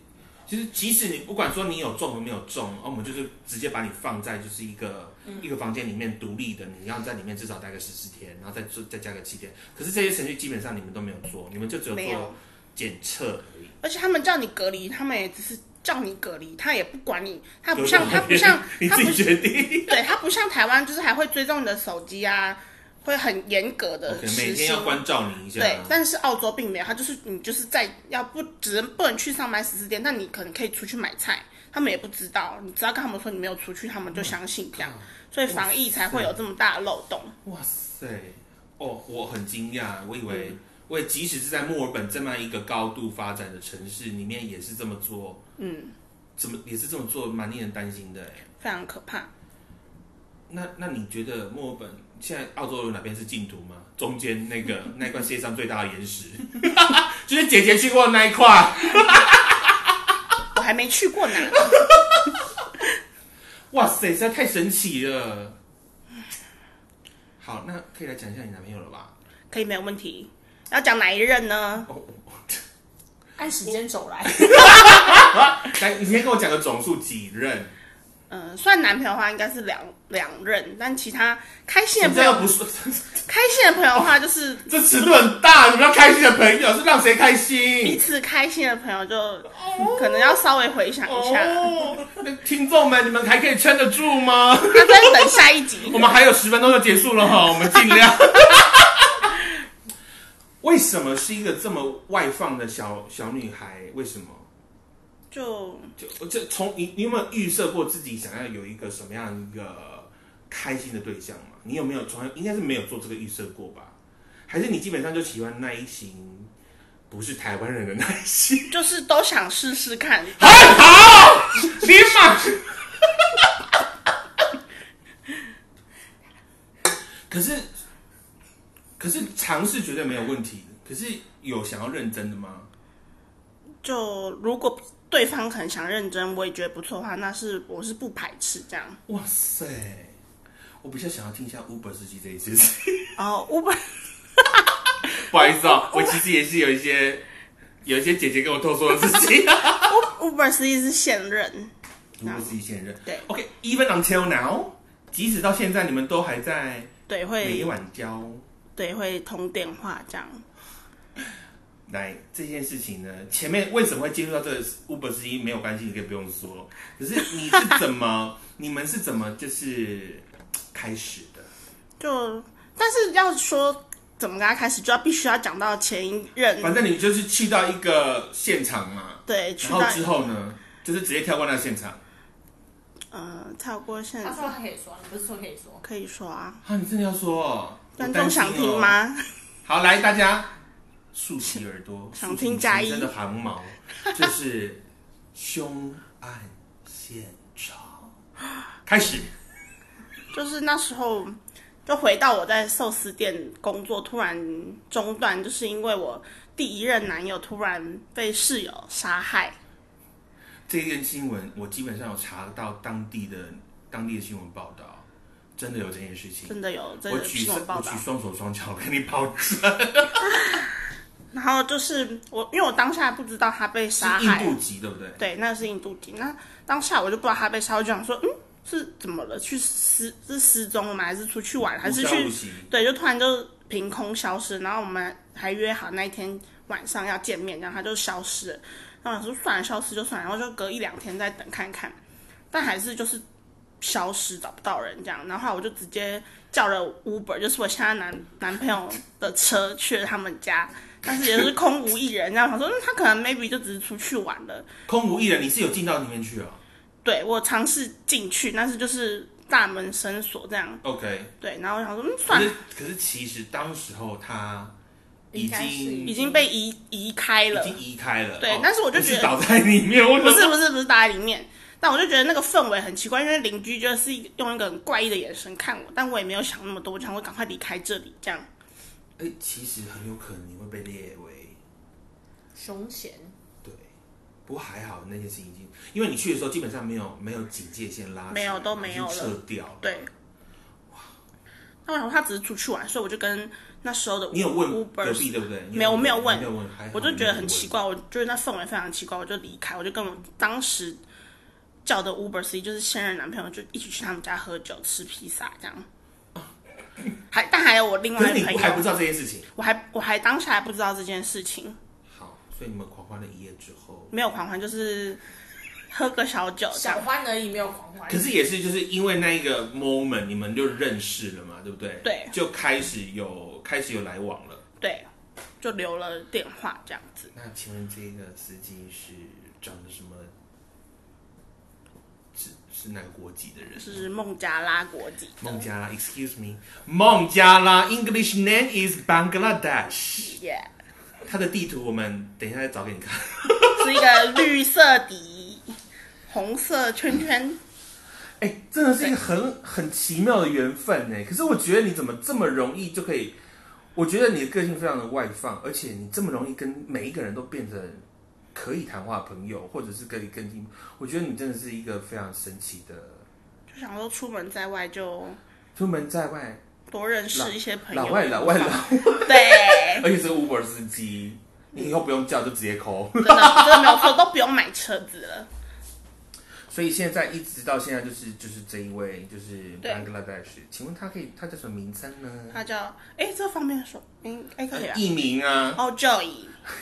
Speaker 1: 其实即使你不管说你有中和没有中，哦我们就是直接把你放在就是一个、一个房间里面独立的，你要在里面至少待个十四天，然后再做再加个七天。可是这些程序基本上你们都没有做，你们就只有做检测而已。
Speaker 2: 而且他们叫你隔离，他们也只是叫你隔离，他也不管你，他不像他不像他不
Speaker 1: 定。
Speaker 2: 对他不像台湾，就是还会追踪你的手机啊，会很严格的
Speaker 1: 每天要。关照你一下。
Speaker 2: 对，但是澳洲并没有，他就是你就是在要不只能不能去上班十四天，但你可能可以出去买菜，他们也不知道，你只要跟他们说你没有出去，他们就相信这样，所以防疫才会有这么大的漏洞。
Speaker 1: 哇塞，哦，我很惊讶，我以
Speaker 2: 嗯
Speaker 1: 为，我也即使是在墨尔本这么一个高度发展的城市里面，也是这么做，
Speaker 2: 嗯，
Speaker 1: 怎么也是这么做，蛮令人担心的哎。
Speaker 2: 非常可怕。
Speaker 1: 那那你觉得墨尔本现在澳洲有哪边是净土吗？中间那个那一块世界上最大的岩石，[LAUGHS] 就是姐姐去过的那一块。
Speaker 2: 我还没去过呢，[LAUGHS]
Speaker 1: 哇塞，实在太神奇了。好，那可以来讲一下你男朋友了吧？
Speaker 2: 可以没有问题。要讲哪一任呢？
Speaker 1: 哦，
Speaker 3: 按时间走来，[LAUGHS]
Speaker 1: 来，你先跟我讲个总数，几任？
Speaker 2: 嗯、算男朋友的话应该是两两任，但其他开心的朋友，
Speaker 1: 不是，
Speaker 2: 开心的朋友的话就是 [LAUGHS]
Speaker 1: 这尺度很大。你们要开心的朋友是让谁开
Speaker 2: 彼
Speaker 1: 心？
Speaker 2: 此开心的朋友就可能要稍微回想一下，
Speaker 1: 哦，那听众们，你们还可以撑得住吗？
Speaker 2: 那再等下一集 [LAUGHS]
Speaker 1: 我。们还有十分钟就结束了哈，我们尽量。为什么是一个这么外放的小小女孩？为什么？
Speaker 2: 就
Speaker 1: 就这从你你有没有预设过自己想要有一个什么样一个开心的对象嘛？你有没有从应该是没有做这个预设过吧？还是你基本上就喜欢那一型不是台湾人的那一型？
Speaker 2: 就是都想试试看，
Speaker 1: 很好，你马。[LAUGHS] 可是，可是尝试绝对没有问题。可是有想要认真的吗？
Speaker 2: 就如果对方很想认真，我也觉得不错的话，那是我是不排斥这样。
Speaker 1: 哇塞！我比较想要听一下 Uber 司机这一件事情。
Speaker 2: 然后 Uber [LAUGHS]
Speaker 1: 不好意思哦，我其实也是有一些有一些姐姐跟我偷说的事情。[LAUGHS]
Speaker 2: Uber 司机是现任
Speaker 1: ，Uber 司机现任
Speaker 2: 对
Speaker 1: ，OK，even、until now，即使到现在你们都还在
Speaker 2: 对会
Speaker 1: 每
Speaker 2: 会
Speaker 1: 晚交。
Speaker 2: 对会通电话这样。
Speaker 1: 来这件事情呢，前面为什么会接触到这个 Uber 司机没有关系，你可以不用说。可是你是怎么，[LAUGHS] 你们是怎么就是开始的？
Speaker 2: 就但是要说怎么跟他开始，就要必须要讲到前一任，
Speaker 1: 反正你就是去到一个现场嘛，
Speaker 2: 对去到
Speaker 1: 然后之后呢，就是直接跳过那个现场。
Speaker 2: 呃跳过现
Speaker 3: 他说他可以说，你不是说可以说？
Speaker 2: 可以说啊，
Speaker 1: 啊，你真的要说哦？
Speaker 2: 观众想听？吗？
Speaker 1: 好，来大家竖起耳朵，[LAUGHS]
Speaker 2: 想听加一
Speaker 1: 全身的汗毛，[LAUGHS] 就是凶案现场开始。[LAUGHS]
Speaker 2: 就是那时候就回到我在寿司店工作，突然中断，就是因为我第一任男友突然被室友杀害。
Speaker 1: 这件新闻我基本上有查到当地的当地的新闻报道，真的有这件事情。
Speaker 2: 真的有真的
Speaker 1: 我举我举，双手双脚跟你保证，[LAUGHS]
Speaker 2: 然后就是我，因为我当下不知道他被杀害，
Speaker 1: 印度籍对不对？
Speaker 2: 对，那是印度籍。那当下我就不知道他被杀，我就想说，嗯，是怎么了？去失是失踪了吗？还是出去玩？还是去对，就突然就凭空消失。然后我们还约好那一天晚上要见面，然后他就消失了。然后我说算了，消失就算了，然后就隔一两天再等看看。但还是就是消失，找不到人这样。然后我就直接叫了 Uber，就是我现在男男朋友的车去了他们家，但是也是空无一人。然后想说，那，他可能 maybe 就只是出去玩了。
Speaker 1: 空无一人，你是有进到里面去哦
Speaker 2: 对我尝试进去，但是就是大门深锁这样。
Speaker 1: ？OK，
Speaker 2: 对，然后我想说，嗯，算了
Speaker 1: 是，可是其实当时候他已经
Speaker 2: 已经被移移开了
Speaker 1: 已。经移开了，
Speaker 2: 对
Speaker 1: 哦
Speaker 2: 但是我就觉得
Speaker 1: 不是倒在里面，我
Speaker 2: 不是不是不是倒在里面，但我就觉得那个氛围很奇怪，因为邻居就是用一个很怪异的眼神看我，但我也没有想那么多，我想我赶快离开这里这样。
Speaker 1: 哎、其实很有可能你会被列为
Speaker 3: 凶险，
Speaker 1: 对，不过还好那件事情已经，因为你去的时候基本上没有没有警戒线拉
Speaker 2: 没有都没有
Speaker 1: 撤掉了。
Speaker 2: 对。那我想他只是出去玩，所以我就跟那时候的
Speaker 1: 你有问
Speaker 2: Uber
Speaker 1: 隔壁对不对？你
Speaker 2: 没有我没有问
Speaker 1: 有问，
Speaker 2: 我就觉得很奇怪，我觉得那氛围非常奇怪，我就离开，我就跟我当时叫的 Uber C 就是现任男朋友，就一起去他们家喝酒、吃披萨这样。还但还有我另外的朋友，
Speaker 1: 不还不知道这件事情。
Speaker 2: 我还我还当下还不知道这件事情，
Speaker 1: 好，所以你们狂欢了一夜之后，
Speaker 2: 没有狂欢，就是喝个小酒这
Speaker 3: 小
Speaker 2: 样。
Speaker 3: 欢而已，没有狂欢。
Speaker 1: 可是也是就是因为那一个 moment，你们就认识了嘛，对不对？
Speaker 2: 对
Speaker 1: 就开始有开始有来往了。
Speaker 2: 对，就留了电话这样子。
Speaker 1: 那请问这个司机是长得什么？是是哪个国籍的人？
Speaker 2: 是孟加拉国籍
Speaker 1: 孟加拉，Excuse me，孟加拉 English name is Bangladesh。
Speaker 2: ，Yeah，
Speaker 1: 它的地图我们等一下再找给你看。[LAUGHS]
Speaker 2: 是一个绿色底，红色圈圈。[LAUGHS]
Speaker 1: 哎、真的是一个很很奇妙的缘分呢。可是我觉得你怎么这么容易就可以？我觉得你的个性非常的外放，而且你这么容易跟每一个人都变成可以谈话的朋友，或者是可以跟进。我觉得你真的是一个非常神奇的。
Speaker 2: 就想说出门在外就
Speaker 1: 出门在外，
Speaker 2: 多认识一些朋友。
Speaker 1: 老外老外老，
Speaker 2: 对，[LAUGHS]
Speaker 1: 而且是 Uber 司机，你以后不用叫就直接 call。
Speaker 2: 真的真的没有错，都不用买车子了。
Speaker 1: 所以现在一直到现在就是就是这一位就是
Speaker 2: 对
Speaker 1: Bangladesh，请问他可以他叫什么名称呢？
Speaker 2: 他叫哎，这方面说，应哎可以啊。
Speaker 1: 艺名啊
Speaker 2: 哦，Joy，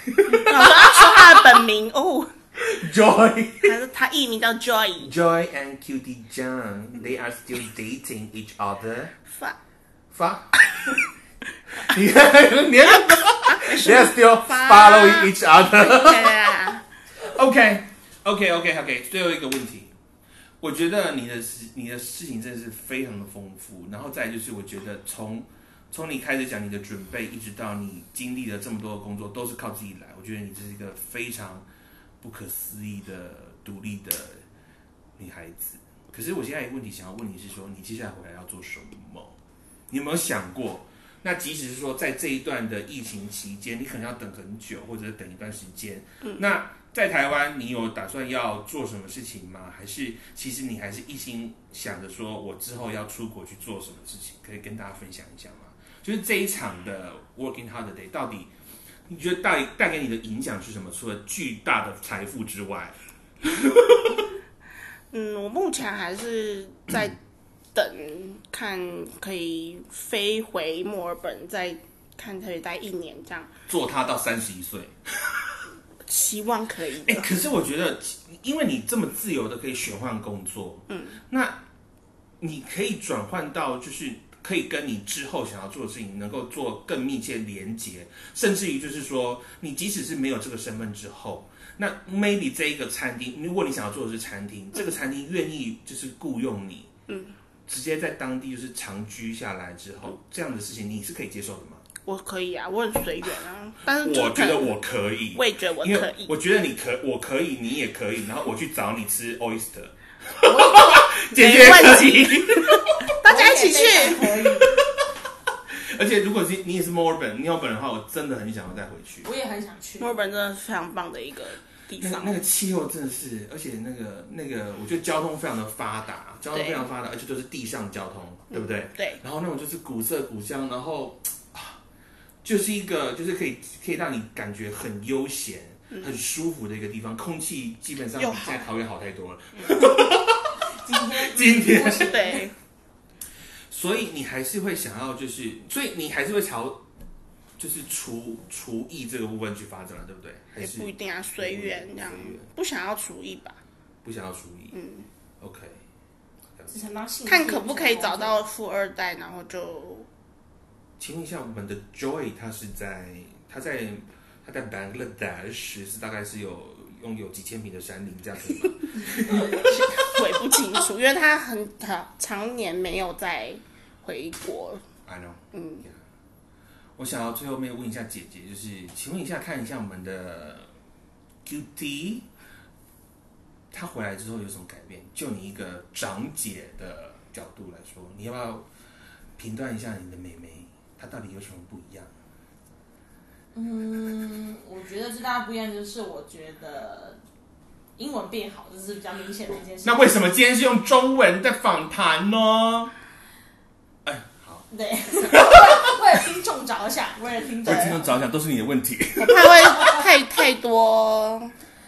Speaker 2: 我说他的本名哦
Speaker 1: ，，Joy。
Speaker 2: 他是他艺名叫
Speaker 1: Joy，Joy and Cutie John, they are still dating each other.
Speaker 2: 发
Speaker 1: 发，你看，你看，they are still following each
Speaker 2: other.，OK,
Speaker 1: OK, OK, OK. 最后一个问题，我觉得你的事，你的事情真的是非常的丰富。然后再来就是，我觉得从从你开始讲你的准备，一直到你经历了这么多的工作，都是靠自己来。我觉得你这是一个非常不可思议的独立的女孩子。可是我现在有个问题想要问你是说，你接下来回来要做什么？你有没有想过？那即使是说在这一段的疫情期间，你可能要等很久，或者等一段时间。嗯那在台湾，你有打算要做什么事情吗？还是其实你还是一心想着说，我之后要出国去做什么事情？可以跟大家分享一下吗？就是这一场的 Working Holiday 到底你觉得带带给你的影响是什么？除了巨大的财富之外，[LAUGHS]
Speaker 2: 嗯，我目前还是在等看可以飞回墨尔本，再看可以待一年这样，
Speaker 1: 做他到三十一岁。[LAUGHS]
Speaker 2: 希望可以
Speaker 1: 哎、
Speaker 2: 的。
Speaker 1: 可是我觉得，因为你这么自由的可以选换工作，嗯，那你可以转换到就是可以跟你之后想要做的事情能够做更密切连接，甚至于就是说，你即使是没有这个身份之后，那 maybe 这一个餐厅，如果你想要做的是餐厅，这个餐厅愿意就是雇佣你，嗯，直接在当地就是长居下来之后，这样的事情你是可以接受的吗？
Speaker 2: 我可以啊，我很随缘啊，但是
Speaker 1: 我觉得我可以，
Speaker 2: 我也觉得我可以。
Speaker 1: 我觉得你可，我可以，你也可以，然后我去找你吃 oyster，
Speaker 2: 没
Speaker 1: 姐姐
Speaker 2: 问
Speaker 1: 可以。[LAUGHS]
Speaker 2: 大家一起去。
Speaker 3: 可以，[LAUGHS]
Speaker 1: 而且如果是你也是墨尔本，你有本的话，我真的很想要再回去。
Speaker 3: 我也很想去。
Speaker 2: 墨尔本真的是非常棒的一个地方
Speaker 1: 那个那，个气候真的是，而且那个那个，我觉得交通非常的发达，交通非常发达，而且都是地上交通，对不对？
Speaker 2: 对，
Speaker 1: 然后那种就是古色古香，然后啊，就是一个就是可以可以让你感觉很悠闲、很舒服的一个地方，空气基本上比在桃园好太多了。[LAUGHS]
Speaker 3: 今天。
Speaker 1: 今天。
Speaker 2: 对，
Speaker 1: 所以你还是会想要，就是，所以你还是会朝，就是厨厨艺这个部分去发展了，对不对？还
Speaker 2: 也
Speaker 1: 是
Speaker 2: 不一定啊，随缘这样，不想要厨艺吧，
Speaker 1: 不想要厨艺？嗯，OK。
Speaker 2: 看可不可以找到富二代，然后就
Speaker 1: 请问一下，我们的 Joy 他是在他在他在 Bangladesh 是大概是有拥有几千平的山林，这样可以吗？[LAUGHS]
Speaker 2: 回不清楚，因为他很他常年没有再回国。
Speaker 1: I know。
Speaker 2: 嗯，
Speaker 1: 我想要最后面问一下姐姐，就是请问一下，看一下我们的 QT，他回来之后有什么改变？就你一个长姐的角度来说，你要不要评断一下你的妹妹，她到底有什么不一样？
Speaker 3: 嗯，我觉得最大的不一样就是，我觉得英文变好，这是比较明显的一件事。
Speaker 1: 那为什么今天是用中文在访谈呢？哎，好，
Speaker 3: 对，[LAUGHS] 为了听众着想，为了听众
Speaker 1: 为听众着想都是你的问题，
Speaker 2: 我怕会太太多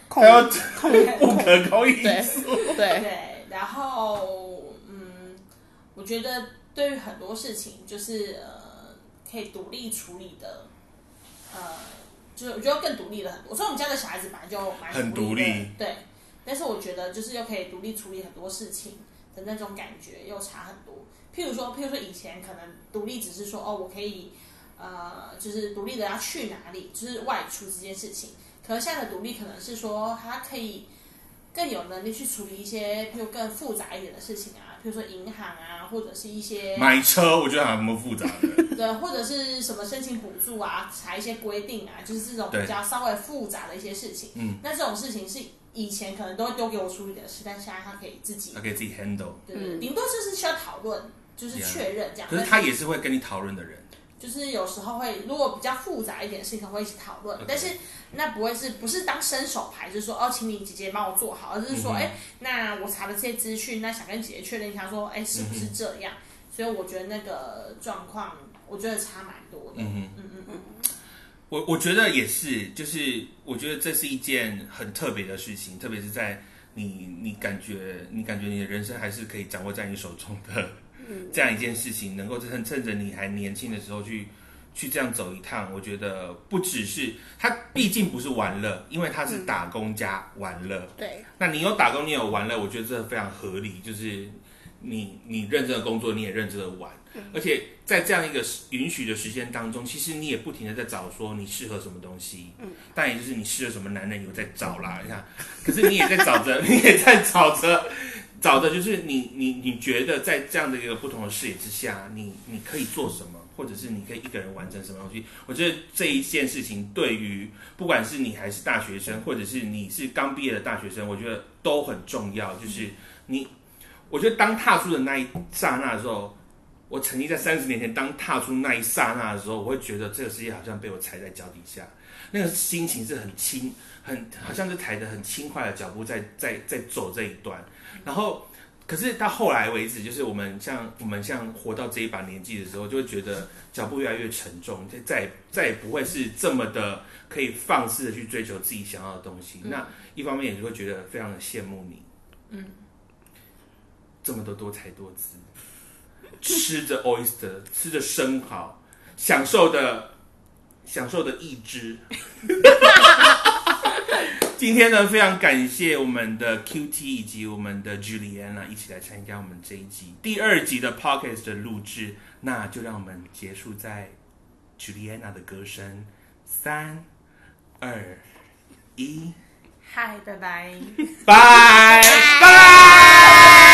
Speaker 2: 控
Speaker 1: 还要
Speaker 2: 控
Speaker 1: 不可控因
Speaker 2: 对
Speaker 1: 素。
Speaker 2: 对
Speaker 3: 对，然后嗯，我觉得对于很多事情，就是呃，可以独立处理的，呃，就是我觉得更独立了很多。所以我们家的小孩子本来就蛮
Speaker 1: 很
Speaker 3: 独
Speaker 1: 立
Speaker 3: 对。但是我觉得就是又可以独立处理很多事情的那种感觉又差很多。譬如说，譬如说以前可能独立只是说哦，我可以呃，就是独立的要去哪里，就是外出这件事情。可是现在的独立可能是说，他可以更有能力去处理一些，譬如更复杂一点的事情啊，譬如说银行啊，或者是一些
Speaker 1: 买车，我觉得还蛮复杂的。[LAUGHS]
Speaker 3: 对，或者是什么申请补助啊，查一些规定啊，就是这种比较稍微复杂的一些事情。
Speaker 1: 嗯，
Speaker 3: 那这种事情是以前可能都会丢给我处理的事，但现在他可以自己
Speaker 1: 他，可以自己 handle，
Speaker 3: 对，
Speaker 2: 嗯
Speaker 3: 顶多就是需要讨论，就是确认这样。
Speaker 1: 可是他也是会跟你讨论的人。
Speaker 3: 就是有时候会，如果比较复杂一点的事情，可能会一起讨论但是那不会是不是当伸手牌，就是说哦，请你姐姐帮我做好，而是说，哎、那我查了这些资讯，那想跟姐姐确认一下，说，哎，是不是这样？所以我觉得那个状况，我觉得差蛮多的。
Speaker 1: 嗯哼。
Speaker 3: 嗯嗯嗯，
Speaker 1: 我我觉得也是，就是我觉得这是一件很特别的事情，特别是在你你感觉你感觉你的人生还是可以掌握在你手中的这样一件事情，能够趁趁着你还年轻的时候去去这样走一趟，我觉得不只是它毕竟不是玩乐，因为它是打工加玩乐。
Speaker 2: 对，
Speaker 1: 那你有打工，你有玩乐，我觉得这非常合理。就是你你认真的工作，你也认真的玩，而且在这样一个允许的时间当中，其实你也不停的在找说你适合什么东西。嗯，但也就是你适合什么男人，有在找啦。你看，可是你也在找着，[LAUGHS] 你也在找着。找的就是你，你你觉得在这样的一个不同的视野之下，你你可以做什么，或者是你可以一个人完成什么东西？我觉得这一件事情对于不管是你还是大学生，或者是你是刚毕业的大学生，我觉得都很重要。就是你，我觉得当踏出的那一刹那的时候，我曾经在三十年前当踏出那一刹那的时候，我会觉得这个世界好像被我踩在脚底下，那个心情是很轻，很好像是踩着很轻快的脚步在在在走这一段，然后。可是到后来为止，就是我们像我们像活到这一把年纪的时候，就会觉得脚步越来越沉重，再再再也不会是这么的可以放肆的去追求自己想要的东西。那一方面也就会觉得非常的羡慕你，
Speaker 3: 嗯，
Speaker 1: 这么多多才多姿，吃着 oyster，吃着生蚝，享受的享受的意志。[LAUGHS] [LAUGHS] 今天呢，非常感谢我们的 QT 以及我们的 Juliana 一起来参加我们这一集第二集的 Podcast 的录制。那就让我们结束在 Juliana 的歌声，三、二、一，
Speaker 3: 嗨，拜拜。
Speaker 1: 拜拜。